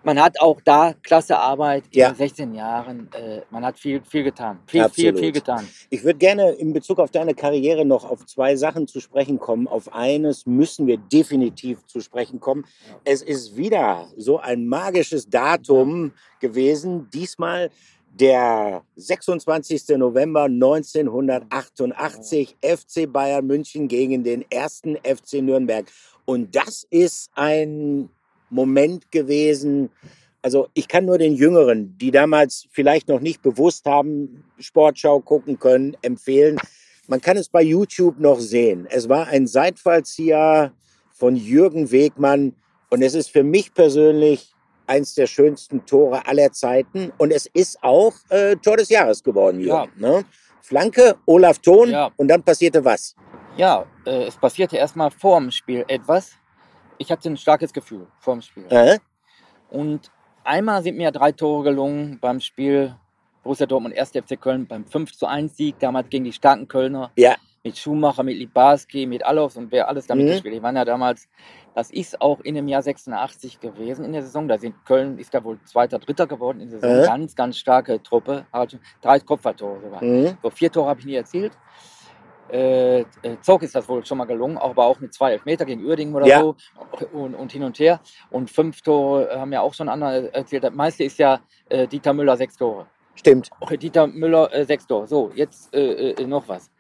[SPEAKER 3] man hat auch da klasse Arbeit in 16 Jahren. Äh, man hat viel, viel getan. Viel, Absolut. viel, viel getan.
[SPEAKER 1] Ich würde gerne in Bezug auf deine Karriere noch auf zwei Sachen zu sprechen kommen. Auf eines müssen wir definitiv zu sprechen kommen. Ja. Es ist wieder so ein magisches Datum ja. gewesen. Diesmal der 26. November 1988 FC Bayern München gegen den ersten FC Nürnberg. Und das ist ein Moment gewesen. Also ich kann nur den Jüngeren, die damals vielleicht noch nicht bewusst haben, Sportschau gucken können, empfehlen. Man kann es bei YouTube noch sehen. Es war ein Seitfallzieher von Jürgen Wegmann und es ist für mich persönlich eins der schönsten Tore aller Zeiten und es ist auch äh, Tor des Jahres geworden, Jürgen. Ja. Ne? Flanke, Olaf Thon ja. und dann passierte was?
[SPEAKER 3] Ja, äh, es passierte erstmal vor dem Spiel etwas ich hatte ein starkes Gefühl vor dem Spiel.
[SPEAKER 1] Äh?
[SPEAKER 3] Und einmal sind mir drei Tore gelungen beim Spiel Borussia Dortmund 1. FC Köln beim 5 zu 1 Sieg, damals gegen die starken Kölner.
[SPEAKER 1] Ja.
[SPEAKER 3] Mit Schumacher, mit Libarski, mit Alofs und wer alles damit mhm. gespielt. Ich war ja damals, das ist auch in dem Jahr 86 gewesen in der Saison. Da sind Köln ist da wohl Zweiter, Dritter geworden in der Saison. Äh? Ganz, ganz starke Truppe. Drei Kopfballtore sogar. Mhm. So vier Tore habe ich nie erzielt. Äh, äh, Zog ist das wohl schon mal gelungen, aber auch mit zwei Elfmeter gegen Uerdingen oder ja. so und, und, hin und her. Und fünf Tore haben ja auch schon andere erzählt. Das meiste ist ja äh, Dieter Müller sechs Tore.
[SPEAKER 1] Stimmt.
[SPEAKER 3] Dieter Müller äh, sechs Tore. So, jetzt äh, äh, noch was.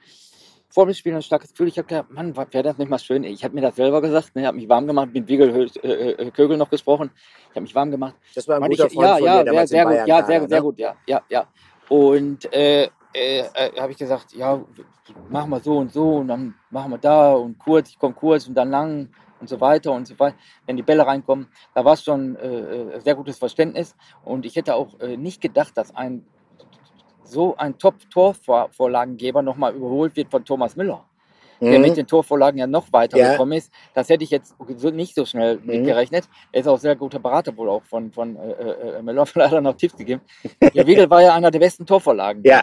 [SPEAKER 3] Vor dem Spiel ein starkes Gefühl. Ich habe gedacht, Mann, wäre das nicht mal schön. Ich habe mir das selber gesagt. Ne? Ich habe mich warm gemacht, mit Wigel Kögel noch gesprochen. Ich habe mich warm gemacht.
[SPEAKER 1] Das war ein guter ich, Freund
[SPEAKER 3] ja,
[SPEAKER 1] von
[SPEAKER 3] ja,
[SPEAKER 1] dir, sehr,
[SPEAKER 3] sehr gut, ja, sehr, ne? sehr gut, ja, ja, ja. Und äh, äh, äh, habe ich gesagt, ja, machen wir so und so und dann machen wir da und kurz, ich komme kurz und dann lang und so weiter und so weiter. Wenn die Bälle reinkommen, da war es schon äh, äh, sehr gutes Verständnis und ich hätte auch äh, nicht gedacht, dass ein so ein Top-Torvorlagengeber nochmal überholt wird von Thomas Müller. Der
[SPEAKER 1] Mhm.
[SPEAKER 3] mit den Torvorlagen ja noch weiter
[SPEAKER 1] Ja.
[SPEAKER 3] gekommen ist. Das hätte ich jetzt so nicht so schnell
[SPEAKER 1] Mhm.
[SPEAKER 3] mitgerechnet. Er ist auch sehr guter Berater wohl auch von, von äh, äh, Müller, hat er noch Tipps gegeben. Der Wedel war ja einer der besten Torvorlagen.
[SPEAKER 1] Ja.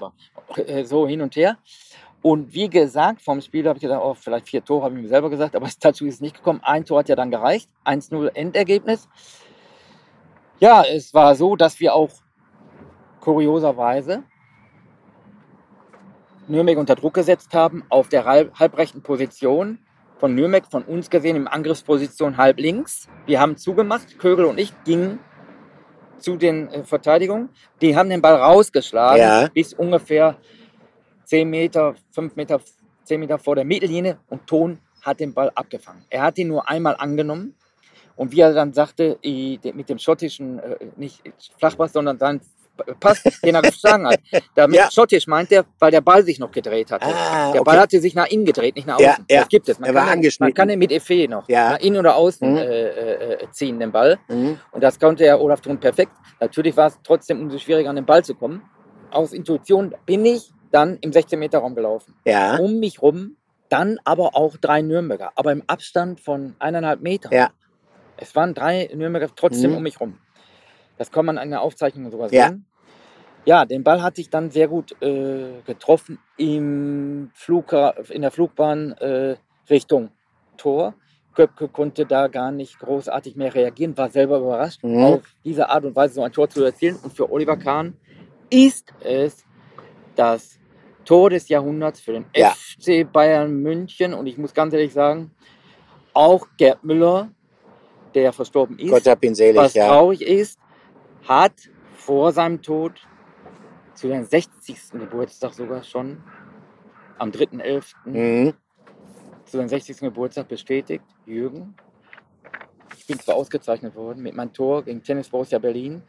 [SPEAKER 3] Äh, So hin und her. Und wie gesagt, vom Spiel habe ich gedacht, oh, vielleicht vier Tore, habe ich mir selber gesagt, aber dazu ist es nicht gekommen. Ein Tor hat ja dann gereicht. 1-0 Endergebnis. Ja, es war so, dass wir auch kurioserweise Nürnberg unter Druck gesetzt haben auf der halb, halbrechten Position von Nürnberg, von uns gesehen im Angriffsposition halb links. Wir haben zugemacht, Kögel und ich gingen zu den äh, Verteidigungen. Die haben den Ball rausgeschlagen
[SPEAKER 1] Ja.
[SPEAKER 3] bis ungefähr 10 Meter, 5 Meter, 10 Meter vor der Mittellinie und Ton hat den Ball abgefangen. Er hat ihn nur einmal angenommen und wie er dann sagte, mit dem schottischen, äh, nicht Flachpass, sondern dann Pass, den er geschlagen hat. Damit
[SPEAKER 1] Ja.
[SPEAKER 3] schottisch meint er, weil der Ball sich noch gedreht hatte.
[SPEAKER 1] Ah,
[SPEAKER 3] der
[SPEAKER 1] okay.
[SPEAKER 3] Ball hatte sich nach innen gedreht, nicht nach außen.
[SPEAKER 1] Ja, ja.
[SPEAKER 3] Das gibt es. Man
[SPEAKER 1] Er war
[SPEAKER 3] kann, den- man kann den mit Effet noch
[SPEAKER 1] Ja.
[SPEAKER 3] nach innen oder außen
[SPEAKER 1] Mhm.
[SPEAKER 3] äh, äh, äh, ziehen, den Ball.
[SPEAKER 1] Mhm.
[SPEAKER 3] Und das konnte ja Olaf Thun perfekt. Natürlich war es trotzdem umso schwieriger, an den Ball zu kommen. Aus Intuition bin ich dann im 16-Meter-Raum gelaufen.
[SPEAKER 1] Ja.
[SPEAKER 3] Um mich rum dann aber auch drei Nürnberger, aber im Abstand von eineinhalb Metern.
[SPEAKER 1] Ja.
[SPEAKER 3] Es waren drei Nürnberger trotzdem
[SPEAKER 1] Mhm.
[SPEAKER 3] um mich rum. Das kann man in der Aufzeichnung sogar
[SPEAKER 1] Ja.
[SPEAKER 3] sehen. Ja, den Ball hatte ich dann sehr gut äh, getroffen im Flug, in der Flugbahn äh, Richtung Tor. Köpke konnte da gar nicht großartig mehr reagieren, war selber überrascht,
[SPEAKER 1] Mhm.
[SPEAKER 3] auf diese Art und Weise so ein Tor zu erzielen. Und für Oliver Kahn ist es das Tor des Jahrhunderts für den
[SPEAKER 1] Ja.
[SPEAKER 3] FC Bayern München. Und ich muss ganz ehrlich sagen, auch Gerd Müller, der verstorben ist, was
[SPEAKER 1] ja.
[SPEAKER 3] traurig ist, hat vor seinem Tod zu seinem 60. Geburtstag sogar schon am 3.11.
[SPEAKER 1] Mhm.
[SPEAKER 3] zu seinem 60. Geburtstag bestätigt, Jürgen. Ich bin zwar ausgezeichnet worden mit meinem Tor gegen Tennis Borussia Berlin.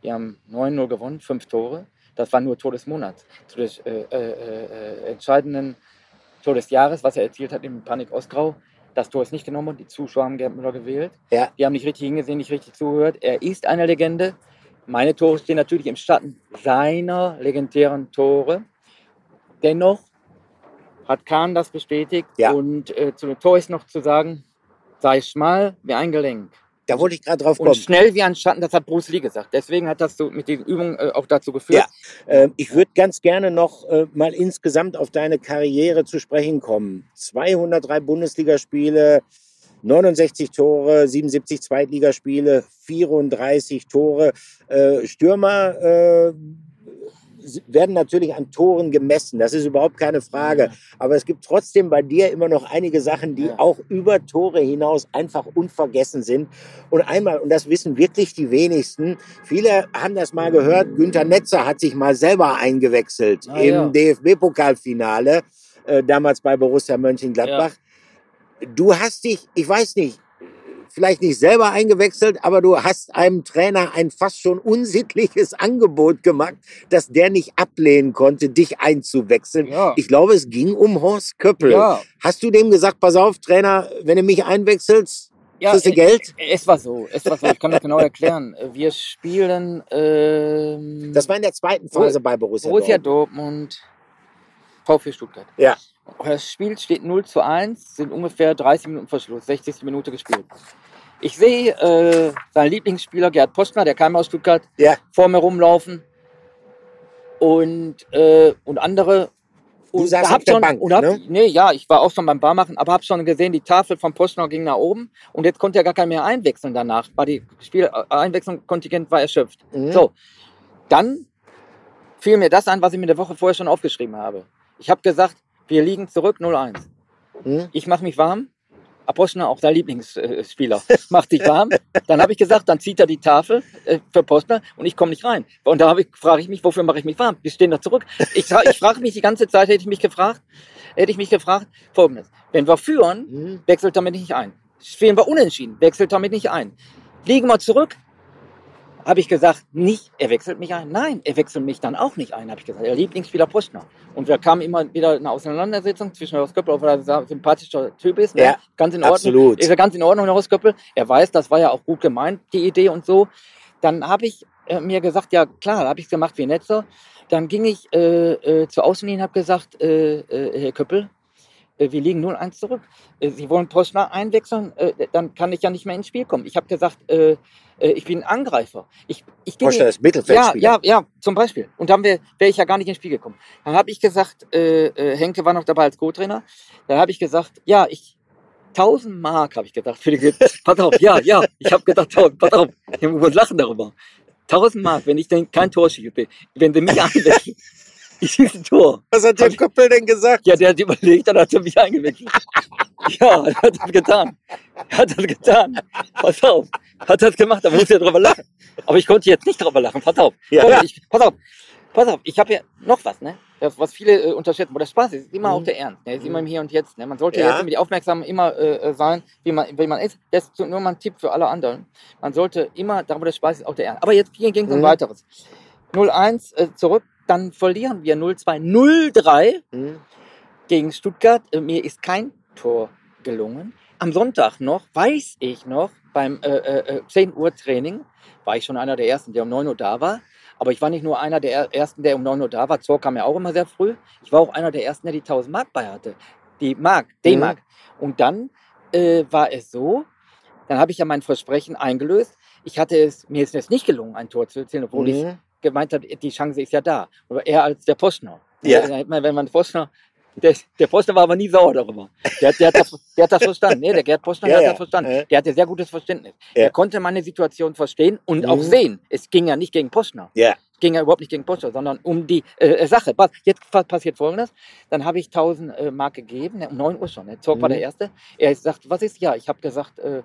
[SPEAKER 3] Wir haben 9-0 gewonnen, fünf Tore. Das war nur Tor des Monats. Zu des äh, äh, äh, entscheidenden Tor des Jahres, was er erzielt hat im Panik Ostgrau. Das Tor ist nicht genommen worden. Die Zuschauer haben Gerd Müller gewählt.
[SPEAKER 1] Ja.
[SPEAKER 3] Die haben nicht richtig hingesehen, nicht richtig zugehört. Er ist eine Legende. Meine Tore stehen natürlich im Schatten seiner legendären Tore. Dennoch hat Kahn das bestätigt.
[SPEAKER 1] Ja.
[SPEAKER 3] Und äh, zu dem Tor ist noch zu sagen, sei schmal wie ein Gelenk.
[SPEAKER 1] Da wollte ich gerade drauf
[SPEAKER 3] Und
[SPEAKER 1] kommen.
[SPEAKER 3] schnell wie ein Schatten, das hat Bruce Lee gesagt. Deswegen hat das so mit diesen Übungen äh, auch dazu geführt.
[SPEAKER 1] Ja. Ähm, ich würde ganz gerne noch äh, mal insgesamt auf deine Karriere zu sprechen kommen. 203 Bundesligaspiele, 69 Tore, 77 Zweitligaspiele, 34 Tore. Äh, Stürmer äh, werden natürlich an Toren gemessen, das ist überhaupt keine Frage. Aber es gibt trotzdem bei dir immer noch einige Sachen, die
[SPEAKER 3] Ja.
[SPEAKER 1] auch über Tore hinaus einfach unvergessen sind. Und einmal, und das wissen wirklich die wenigsten, viele haben das mal gehört, Günther Netzer hat sich mal selber eingewechselt
[SPEAKER 3] Ah,
[SPEAKER 1] im
[SPEAKER 3] ja.
[SPEAKER 1] DFB-Pokalfinale, äh, damals bei Borussia Mönchengladbach. Du hast dich, ich weiß nicht, vielleicht nicht selber eingewechselt, aber du hast einem Trainer ein fast schon unsittliches Angebot gemacht, dass der nicht ablehnen konnte, dich einzuwechseln.
[SPEAKER 3] Ja.
[SPEAKER 1] Ich glaube, es ging um Horst Köppel.
[SPEAKER 3] Ja.
[SPEAKER 1] Hast du dem gesagt, pass auf, Trainer, wenn du mich einwechselst,
[SPEAKER 3] Ja,
[SPEAKER 1] kriegst du
[SPEAKER 3] äh,
[SPEAKER 1] Geld?
[SPEAKER 3] Es war so, es war so. Ich kann das genau erklären. Wir spielen ähm,
[SPEAKER 1] Das war in der zweiten Phase bei Borussia,
[SPEAKER 3] Borussia
[SPEAKER 1] Dortmund.
[SPEAKER 3] Dortmund, VfB Stuttgart.
[SPEAKER 1] Ja.
[SPEAKER 3] Das Spiel steht 0 zu 1, sind ungefähr 30 Minuten Verschluss, 60. Minute gespielt. Ich sehe äh, seinen Lieblingsspieler Gerd Postner, der kam aus Stuttgart,
[SPEAKER 1] Ja.
[SPEAKER 3] vor mir rumlaufen und, äh, und andere.
[SPEAKER 1] Du
[SPEAKER 3] Und
[SPEAKER 1] saßt
[SPEAKER 3] hab
[SPEAKER 1] auf der
[SPEAKER 3] schon,
[SPEAKER 1] Bank,
[SPEAKER 3] und hab,
[SPEAKER 1] ne?
[SPEAKER 3] Nee, ja, ich war auch schon beim Barmachen, aber habe schon gesehen, die Tafel von Postner ging nach oben und jetzt konnte er gar keinen mehr einwechseln danach. War die Spiel Einwechslungskontingent war erschöpft.
[SPEAKER 1] Mhm.
[SPEAKER 3] So, dann fiel mir das ein, was ich mir eine Woche vorher schon aufgeschrieben habe. Ich habe gesagt, wir liegen zurück 0-1.
[SPEAKER 1] Mhm.
[SPEAKER 3] Ich mache mich warm. Postner, auch dein Lieblingsspieler, macht dich warm. Dann habe ich gesagt, dann zieht er die Tafel äh, für Postner und ich komme nicht rein. Und da frage ich mich, wofür mache ich mich warm? Wir stehen da zurück. Ich, ich frage mich die ganze Zeit, hätte ich mich gefragt, hätte ich mich gefragt, folgendes. Wenn wir führen,
[SPEAKER 1] Mhm.
[SPEAKER 3] wechselt damit nicht ein. Spielen wir unentschieden, wechselt damit nicht ein. Liegen wir zurück, habe ich gesagt, nicht, er wechselt mich ein. Nein, er wechselt mich dann auch nicht ein, habe ich gesagt. Der Lieblingsspieler Postner. Und wir kamen immer wieder eine Auseinandersetzung zwischen Horst Köppel, obwohl er ein sympathischer Typ ist. Ne?
[SPEAKER 1] Ja,
[SPEAKER 3] ganz in Ordnung.
[SPEAKER 1] absolut.
[SPEAKER 3] Ist er ganz in Ordnung, Horst Köppel. Er weiß, das war ja auch gut gemeint, die Idee und so. Dann habe ich äh, mir gesagt, ja klar, habe ich es gemacht wie Netzer. Dann ging ich äh, äh, zur Außenlinie und habe gesagt, äh, äh, Herr Köppel, wir liegen 0-1 zurück. Äh, Sie wollen Postner einwechseln, äh, dann kann ich ja nicht mehr ins Spiel kommen. Ich habe gesagt, äh, äh, ich bin Angreifer. Ich, ich gehe
[SPEAKER 1] ist Mittelfeldspieler.
[SPEAKER 3] ja, ja, ja, zum Beispiel. Und dann wäre wär ich ja gar nicht ins Spiel gekommen. Dann habe ich gesagt, äh, äh, Henke war noch dabei als Co-Trainer. Dann habe ich gesagt, ja, ich 1000 Mark habe ich gedacht für die Pass auf, ja, ja, ich habe gedacht, 1000, pass auf, wir muss lachen darüber. 1000 Mark, wenn ich denn kein Tor schieße, wenn sie mich einwechseln, ich schieße ein Tor.
[SPEAKER 1] Was hat der
[SPEAKER 3] Hab
[SPEAKER 1] Köppel denn gesagt?
[SPEAKER 3] Ja, der hat überlegt, dann hat er mich eingewechselt. Ja, er hat das getan. Er hat das getan. Pass auf. Hat das gemacht, da muss er drüber lachen. Aber ich konnte jetzt nicht drüber lachen. Pass auf.
[SPEAKER 1] Ja.
[SPEAKER 3] Komm, Ich, pass auf. Pass auf. Ich habe ja noch was, ne? Das, was viele äh, unterschätzen. Wo der Spaß ist, ist immer
[SPEAKER 1] Mhm.
[SPEAKER 3] auch der Ernst. Ne? Ist immer im Hier und Jetzt. Ne? Man sollte
[SPEAKER 1] Ja.
[SPEAKER 3] jetzt immer die Aufmerksam immer äh, äh, sein, wie man, wie man ist. Das ist nur mal ein Tipp für alle anderen. Man sollte immer, da wo der Spaß ist, auch der Ernst. Aber jetzt ging es um
[SPEAKER 1] Mhm.
[SPEAKER 3] weiteres. 0-1 äh, zurück, dann verlieren wir 0-2, 0-3
[SPEAKER 1] Hm?
[SPEAKER 3] gegen Stuttgart. Äh, Mir ist kein Tor gelungen. Am Sonntag noch, weiß ich noch, beim äh, äh, äh, 10 Uhr Training, war ich schon einer der Ersten, der um 9 Uhr da war. Aber ich war nicht nur einer der Er- Ersten, der um 9 Uhr da war. Zor kam ja auch immer sehr früh. Ich war auch einer der Ersten, der die 1000 Mark bei hatte. Die Mark, D-Mark. Und dann äh, war es so, dann habe ich ja mein Versprechen eingelöst. Ich hatte es, mir ist es nicht gelungen, ein Tor zu erzielen, obwohl ich
[SPEAKER 1] Mhm.
[SPEAKER 3] Gemeint hat, die Chance ist ja da. Aber eher als der Postner.
[SPEAKER 1] Ja.
[SPEAKER 3] Ja. Wenn man Postner, der, der Postner war aber nie sauer darüber. Der, der, hat, das, der hat das verstanden. Nee, der Gerd Postner
[SPEAKER 1] Ja,
[SPEAKER 3] der
[SPEAKER 1] ja.
[SPEAKER 3] hat das verstanden.
[SPEAKER 1] Ja.
[SPEAKER 3] Der hatte sehr gutes Verständnis. Er konnte meine Situation verstehen und auch
[SPEAKER 1] Mhm.
[SPEAKER 3] sehen. Es ging ja nicht gegen Postner.
[SPEAKER 1] Ja.
[SPEAKER 3] Es ging ja überhaupt nicht gegen Postner, sondern um die äh, Sache. Pass, Jetzt pa- passiert Folgendes. Dann habe ich 1000 äh, Mark gegeben, ne, um 9 Uhr schon. Ne? Zorg war
[SPEAKER 1] Mhm.
[SPEAKER 3] der Erste. Er sagt, was ist? Ja, ich habe gesagt, äh,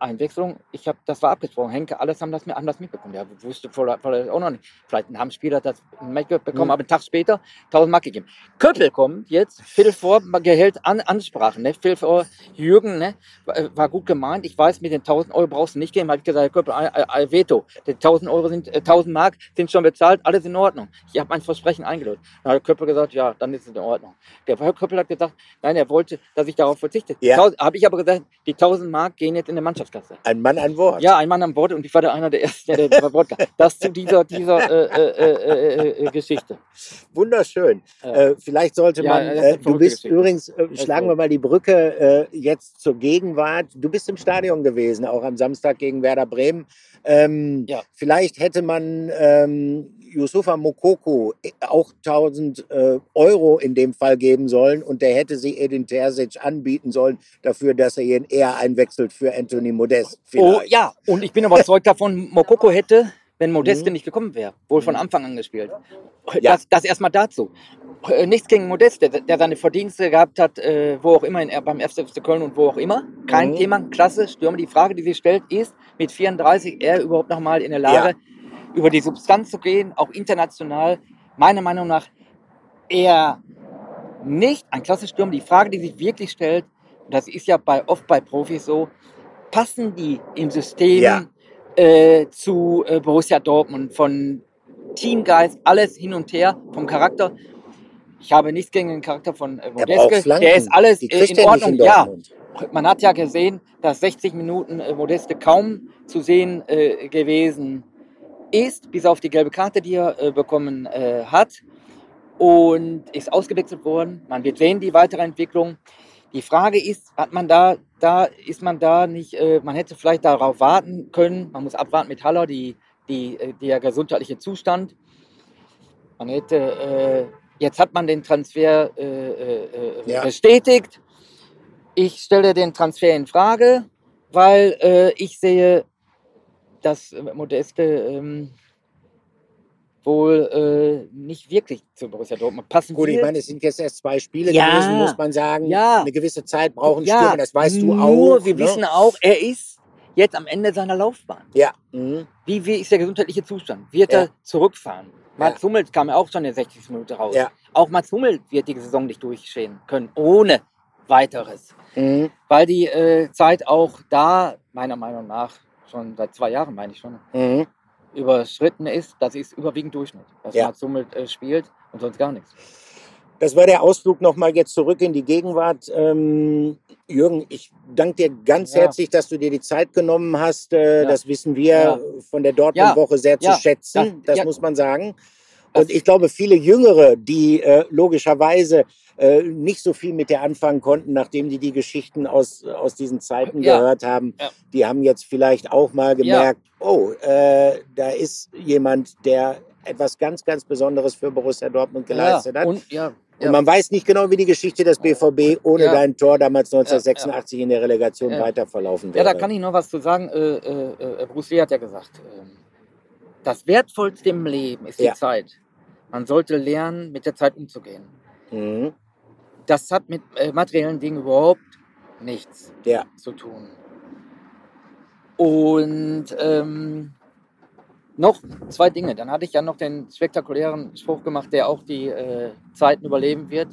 [SPEAKER 3] Einwechslung, ich habe, das war abgesprochen. Henke, alles haben das, mir- das mitbekommen. Der wusste vorher vorher auch noch nicht. Vielleicht haben Spieler das mitbekommen,
[SPEAKER 1] Mhm.
[SPEAKER 3] aber einen Tag später 1000 Mark gegeben. Köppel kommt jetzt, Viertel vor, Gehalt an, Ansprachen, ne? Viertel vor, Jürgen, ne? War, war gut gemeint. Ich weiß, mit den 1000 Euro brauchst du nicht geben. Habe ich gesagt, Herr Köppel, ein, ein Veto. Die 1000 Euro sind, äh, 1000 Mark sind schon bezahlt, alles in Ordnung. Ich habe mein Versprechen eingelöst. Dann hat Köppel gesagt, ja, dann ist es in Ordnung. Der Herr Köppel hat gesagt, nein, er wollte, dass ich darauf verzichte.
[SPEAKER 1] Ja.
[SPEAKER 3] Habe ich aber gesagt, die 1000 Mark gehen jetzt in der Mannschaftskasse.
[SPEAKER 1] Ein Mann an Wort.
[SPEAKER 3] Ja, ein Mann an Bord und ich war der einer der ersten, der der Wort gab. Das zu dieser, dieser äh, äh, äh, äh, äh, Geschichte.
[SPEAKER 1] Wunderschön.
[SPEAKER 3] Äh,
[SPEAKER 1] vielleicht sollte
[SPEAKER 3] ja,
[SPEAKER 1] man,
[SPEAKER 3] eine
[SPEAKER 1] du bist
[SPEAKER 3] Geschichte.
[SPEAKER 1] übrigens, schlagen wir mal die Brücke jetzt zur Gegenwart. Du bist im Stadion gewesen, auch am Samstag gegen Werder Bremen. Ähm,
[SPEAKER 3] Ja.
[SPEAKER 1] Vielleicht hätte man ähm, Yusufa Mokoko äh, auch 1000 äh, Euro in dem Fall geben sollen und der hätte sie Edin Terzic anbieten sollen dafür, dass er ihn eher einwechselt für Anthony Modest.
[SPEAKER 3] Oh
[SPEAKER 1] vielleicht.
[SPEAKER 3] ja, und ich bin überzeugt davon, Mokoko hätte, wenn Modeste
[SPEAKER 1] Mhm.
[SPEAKER 3] nicht gekommen wäre, wohl von Anfang an gespielt.
[SPEAKER 1] Ja.
[SPEAKER 3] Das, das erstmal dazu. Äh, Nichts gegen Modeste, der, seine Verdienste gehabt hat, äh, wo auch immer, in, beim FC Köln und wo auch immer. Kein
[SPEAKER 1] Mhm.
[SPEAKER 3] Thema, klasse, Stürmer. Die Frage, die sich stellt, ist, mit 34 er überhaupt noch mal in der Lage, über die Substanz zu gehen, auch international. Meiner Meinung nach eher nicht ein klasse Stürmer. Die Frage, die sich wirklich stellt, und das ist ja bei, oft bei Profis so, passen die im System
[SPEAKER 1] Ja.
[SPEAKER 3] äh, zu äh, Borussia Dortmund von Teamgeist, alles hin und her, vom Charakter. Ich habe nichts gegen den Charakter von äh, Modeske. Der ist alles äh, in Ordnung.
[SPEAKER 1] in
[SPEAKER 3] ja, man hat ja gesehen, dass 60 Minuten äh, Modeste kaum zu sehen gewesen ist, bis auf die gelbe Karte, die er äh, bekommen äh, hat. Und ist ausgewechselt worden. Man wird sehen, die weitere Entwicklung. Die Frage ist, hat man da, da ist man da nicht, äh, man hätte vielleicht darauf warten können. Man muss abwarten mit Haller, die, die, äh, der gesundheitliche Zustand. Man hätte, äh, jetzt hat man den Transfer äh,
[SPEAKER 1] Ja.
[SPEAKER 3] bestätigt. Ich stelle den Transfer in Frage, weil ich sehe, dass äh, Modeste ähm, wohl äh, nicht wirklich zu Borussia Dortmund passen
[SPEAKER 1] Gut, ich meine, es sind jetzt erst zwei Spiele
[SPEAKER 3] Ja.
[SPEAKER 1] gewesen, muss man sagen.
[SPEAKER 3] Ja.
[SPEAKER 1] Eine gewisse Zeit brauchen
[SPEAKER 3] ja,
[SPEAKER 1] Stürmer, das weißt du
[SPEAKER 3] nur
[SPEAKER 1] auch.
[SPEAKER 3] wir
[SPEAKER 1] ne?
[SPEAKER 3] wissen auch, er ist jetzt am Ende seiner Laufbahn.
[SPEAKER 1] Ja. Mhm.
[SPEAKER 3] Wie, wie ist der gesundheitliche Zustand? Wird
[SPEAKER 1] Ja.
[SPEAKER 3] er zurückfahren? Mats Hummels kam ja auch schon in der 60. Minute raus.
[SPEAKER 1] Ja.
[SPEAKER 3] Auch Mats Hummels wird die Saison nicht durchstehen können, ohne weiteres.
[SPEAKER 1] Mhm.
[SPEAKER 3] Weil die äh, Zeit auch da, meiner Meinung nach, schon seit zwei Jahren, meine ich schon,
[SPEAKER 1] Mhm.
[SPEAKER 3] überschritten ist. Das ist überwiegend Durchschnitt, was
[SPEAKER 1] Ja.
[SPEAKER 3] Mats Hummels äh, spielt und sonst gar nichts.
[SPEAKER 1] Das war der Ausflug nochmal jetzt zurück in die Gegenwart. Ähm, Jürgen, ich danke dir ganz
[SPEAKER 3] Ja.
[SPEAKER 1] herzlich, dass du dir die Zeit genommen hast. Äh,
[SPEAKER 3] Ja.
[SPEAKER 1] Das wissen wir von der Dortmund-Woche sehr zu schätzen.
[SPEAKER 3] Das-
[SPEAKER 1] Das, muss man sagen. Und ich glaube, viele Jüngere, die äh, logischerweise äh, nicht so viel mit der anfangen konnten, nachdem die die Geschichten aus, aus diesen Zeiten
[SPEAKER 3] Ja.
[SPEAKER 1] gehört haben,
[SPEAKER 3] Ja.
[SPEAKER 1] die haben jetzt vielleicht auch mal gemerkt, oh, äh, da ist jemand, der etwas ganz, ganz Besonderes für Borussia Dortmund geleistet
[SPEAKER 3] ja,
[SPEAKER 1] hat.
[SPEAKER 3] und, ja,
[SPEAKER 1] Und
[SPEAKER 3] ja.
[SPEAKER 1] man weiß nicht genau, wie die Geschichte des BVB ohne
[SPEAKER 3] Ja.
[SPEAKER 1] dein Tor damals 1986 in der Relegation
[SPEAKER 3] Ja.
[SPEAKER 1] weiter verlaufen
[SPEAKER 3] Ja,
[SPEAKER 1] wäre.
[SPEAKER 3] da kann ich noch was zu sagen. Äh, äh, äh, Bruce Lee hat ja gesagt, ähm, das Wertvollste im Leben ist die
[SPEAKER 1] Ja.
[SPEAKER 3] Zeit. Man sollte lernen, mit der Zeit umzugehen.
[SPEAKER 1] mhm.
[SPEAKER 3] Das hat mit äh, materiellen Dingen überhaupt nichts
[SPEAKER 1] Ja.
[SPEAKER 3] zu tun. Und ähm, noch zwei Dinge. Dann hatte ich ja noch den spektakulären Spruch gemacht, der auch die äh, Zeiten überleben wird.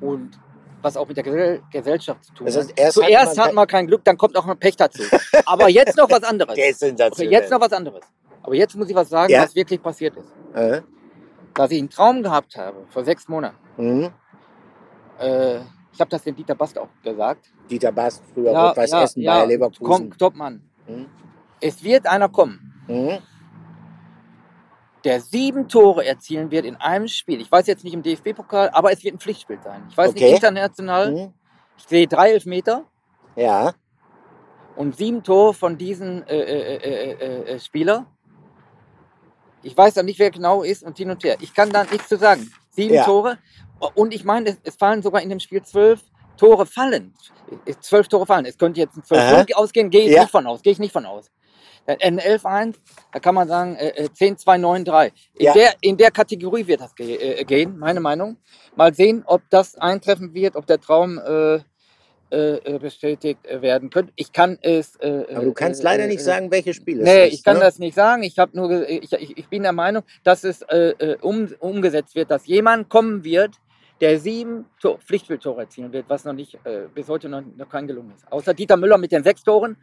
[SPEAKER 3] Und was auch mit der Gesell Gesellschaft zu tun
[SPEAKER 1] Das
[SPEAKER 3] hat.
[SPEAKER 1] heißt, erst
[SPEAKER 3] Zuerst
[SPEAKER 1] hat man
[SPEAKER 3] hat kein Glück, dann kommt auch ein Pech dazu. Aber jetzt noch was anderes.
[SPEAKER 1] Der ist
[SPEAKER 3] Okay,
[SPEAKER 1] sensationell.
[SPEAKER 3] jetzt noch was anderes. Aber jetzt muss ich was sagen,
[SPEAKER 1] Ja.
[SPEAKER 3] was wirklich passiert ist.
[SPEAKER 1] Äh?
[SPEAKER 3] Dass ich einen Traum gehabt habe vor sechs Monaten.
[SPEAKER 1] Mhm.
[SPEAKER 3] Äh, ich habe das dem Dieter Bast auch gesagt.
[SPEAKER 1] Dieter Bast, früher Rot-Weiß Essen, Bayer Leverkusen.
[SPEAKER 3] Komm, Topmann.
[SPEAKER 1] Mhm.
[SPEAKER 3] Es wird einer kommen,
[SPEAKER 1] Mhm.
[SPEAKER 3] Der sieben Tore erzielen wird in einem Spiel. Ich weiß jetzt nicht im DFB-Pokal, aber es wird ein Pflichtspiel sein. Ich weiß
[SPEAKER 1] Okay.
[SPEAKER 3] nicht international.
[SPEAKER 1] Mhm.
[SPEAKER 3] Ich sehe drei Elfmeter
[SPEAKER 1] Ja.
[SPEAKER 3] und sieben Tore von diesen äh, äh, äh, äh, äh, Spieler. Ich weiß dann nicht, wer genau ist und hin und her. Ich kann da nichts zu sagen. Sieben
[SPEAKER 1] Ja.
[SPEAKER 3] Tore. Und ich meine, es, es fallen sogar in dem Spiel zwölf Tore fallen. Es- Zwölf Tore fallen. Es könnte jetzt ein
[SPEAKER 1] Aha.
[SPEAKER 3] 12 ausgehen, gehe ich
[SPEAKER 1] Ja.
[SPEAKER 3] nicht von aus. Gehe ich nicht von aus. Dann Ein 11-1, da kann man sagen, äh, äh, 10-2-9-3. In,
[SPEAKER 1] Ja.
[SPEAKER 3] der, in der Kategorie wird das ge äh, gehen, meine Meinung. Mal sehen, ob das eintreffen wird, ob der Traum äh, äh, äh, bestätigt äh, werden könnte. Ich kann es. Äh,
[SPEAKER 1] Aber du kannst
[SPEAKER 3] äh,
[SPEAKER 1] leider
[SPEAKER 3] äh,
[SPEAKER 1] nicht
[SPEAKER 3] äh,
[SPEAKER 1] sagen, welches Spiel es
[SPEAKER 3] Nee,
[SPEAKER 1] ist.
[SPEAKER 3] ich kann
[SPEAKER 1] ne?
[SPEAKER 3] das nicht sagen. Ich, hab nur, ich, ich, bin der Meinung, dass es äh, äh, um, umgesetzt wird, dass jemand kommen wird, der sieben Tor, Pflichtspieltore erzielen wird, was noch nicht äh, bis heute noch, noch kein gelungen ist. Außer Dieter Müller mit den sechs Toren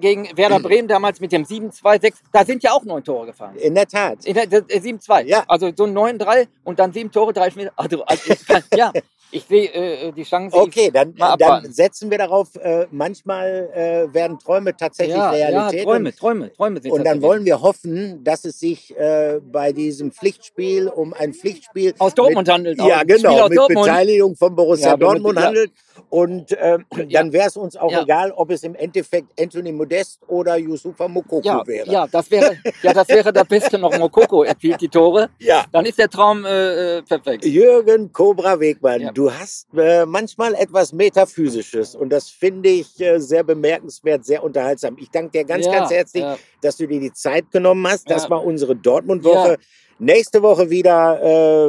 [SPEAKER 3] gegen Werder Bremen damals mit dem 7-2-6. Da sind ja auch neun Tore gefallen.
[SPEAKER 1] In der Tat.
[SPEAKER 3] In der- der- der 7-2.
[SPEAKER 1] Ja.
[SPEAKER 3] Also so 9-3 und dann sieben Tore, drei Elfmeter. Also, also ja, ich sehe äh, die Chance.
[SPEAKER 1] Okay, dann, dann setzen wir darauf, äh, manchmal äh, werden Träume tatsächlich
[SPEAKER 3] ja,
[SPEAKER 1] Realität.
[SPEAKER 3] Ja, Träume, Träume, Träume sind
[SPEAKER 1] Und dann wollen wir hoffen, dass es sich äh, bei diesem Pflichtspiel um ein Pflichtspiel
[SPEAKER 3] Aus Dortmund
[SPEAKER 1] mit,
[SPEAKER 3] handelt.
[SPEAKER 1] Ja, genau, mit
[SPEAKER 3] Dortmund.
[SPEAKER 1] Beteiligung von Borussia
[SPEAKER 3] Ja, mit-
[SPEAKER 1] Dortmund
[SPEAKER 3] ja.
[SPEAKER 1] handelt. Und ähm, dann wäre es uns auch egal, ob es im Endeffekt Anthony Modest oder Yusufa Mokoko wäre.
[SPEAKER 3] ja, das wäre, ja, das wäre der Beste noch. Mokoko erzielt die Tore.
[SPEAKER 1] Ja.
[SPEAKER 3] Dann ist der Traum äh, äh, perfekt.
[SPEAKER 1] Jürgen Cobra Wegmann,
[SPEAKER 3] Ja.
[SPEAKER 1] Du hast äh, manchmal etwas Metaphysisches und das finde ich äh, sehr bemerkenswert, sehr unterhaltsam. Ich danke dir ganz,
[SPEAKER 3] Ja,
[SPEAKER 1] ganz herzlich,
[SPEAKER 3] ja.
[SPEAKER 1] dass du dir die Zeit genommen hast. Das
[SPEAKER 3] Ja.
[SPEAKER 1] war unsere Dortmund-Woche.
[SPEAKER 3] Ja.
[SPEAKER 1] Nächste Woche wieder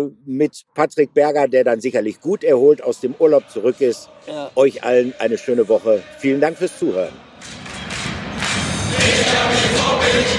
[SPEAKER 1] äh, mit Patrick Berger, der dann sicherlich gut erholt aus dem Urlaub zurück ist.
[SPEAKER 3] Ja.
[SPEAKER 1] Euch allen eine schöne Woche. Vielen Dank fürs Zuhören.
[SPEAKER 4] Schatz,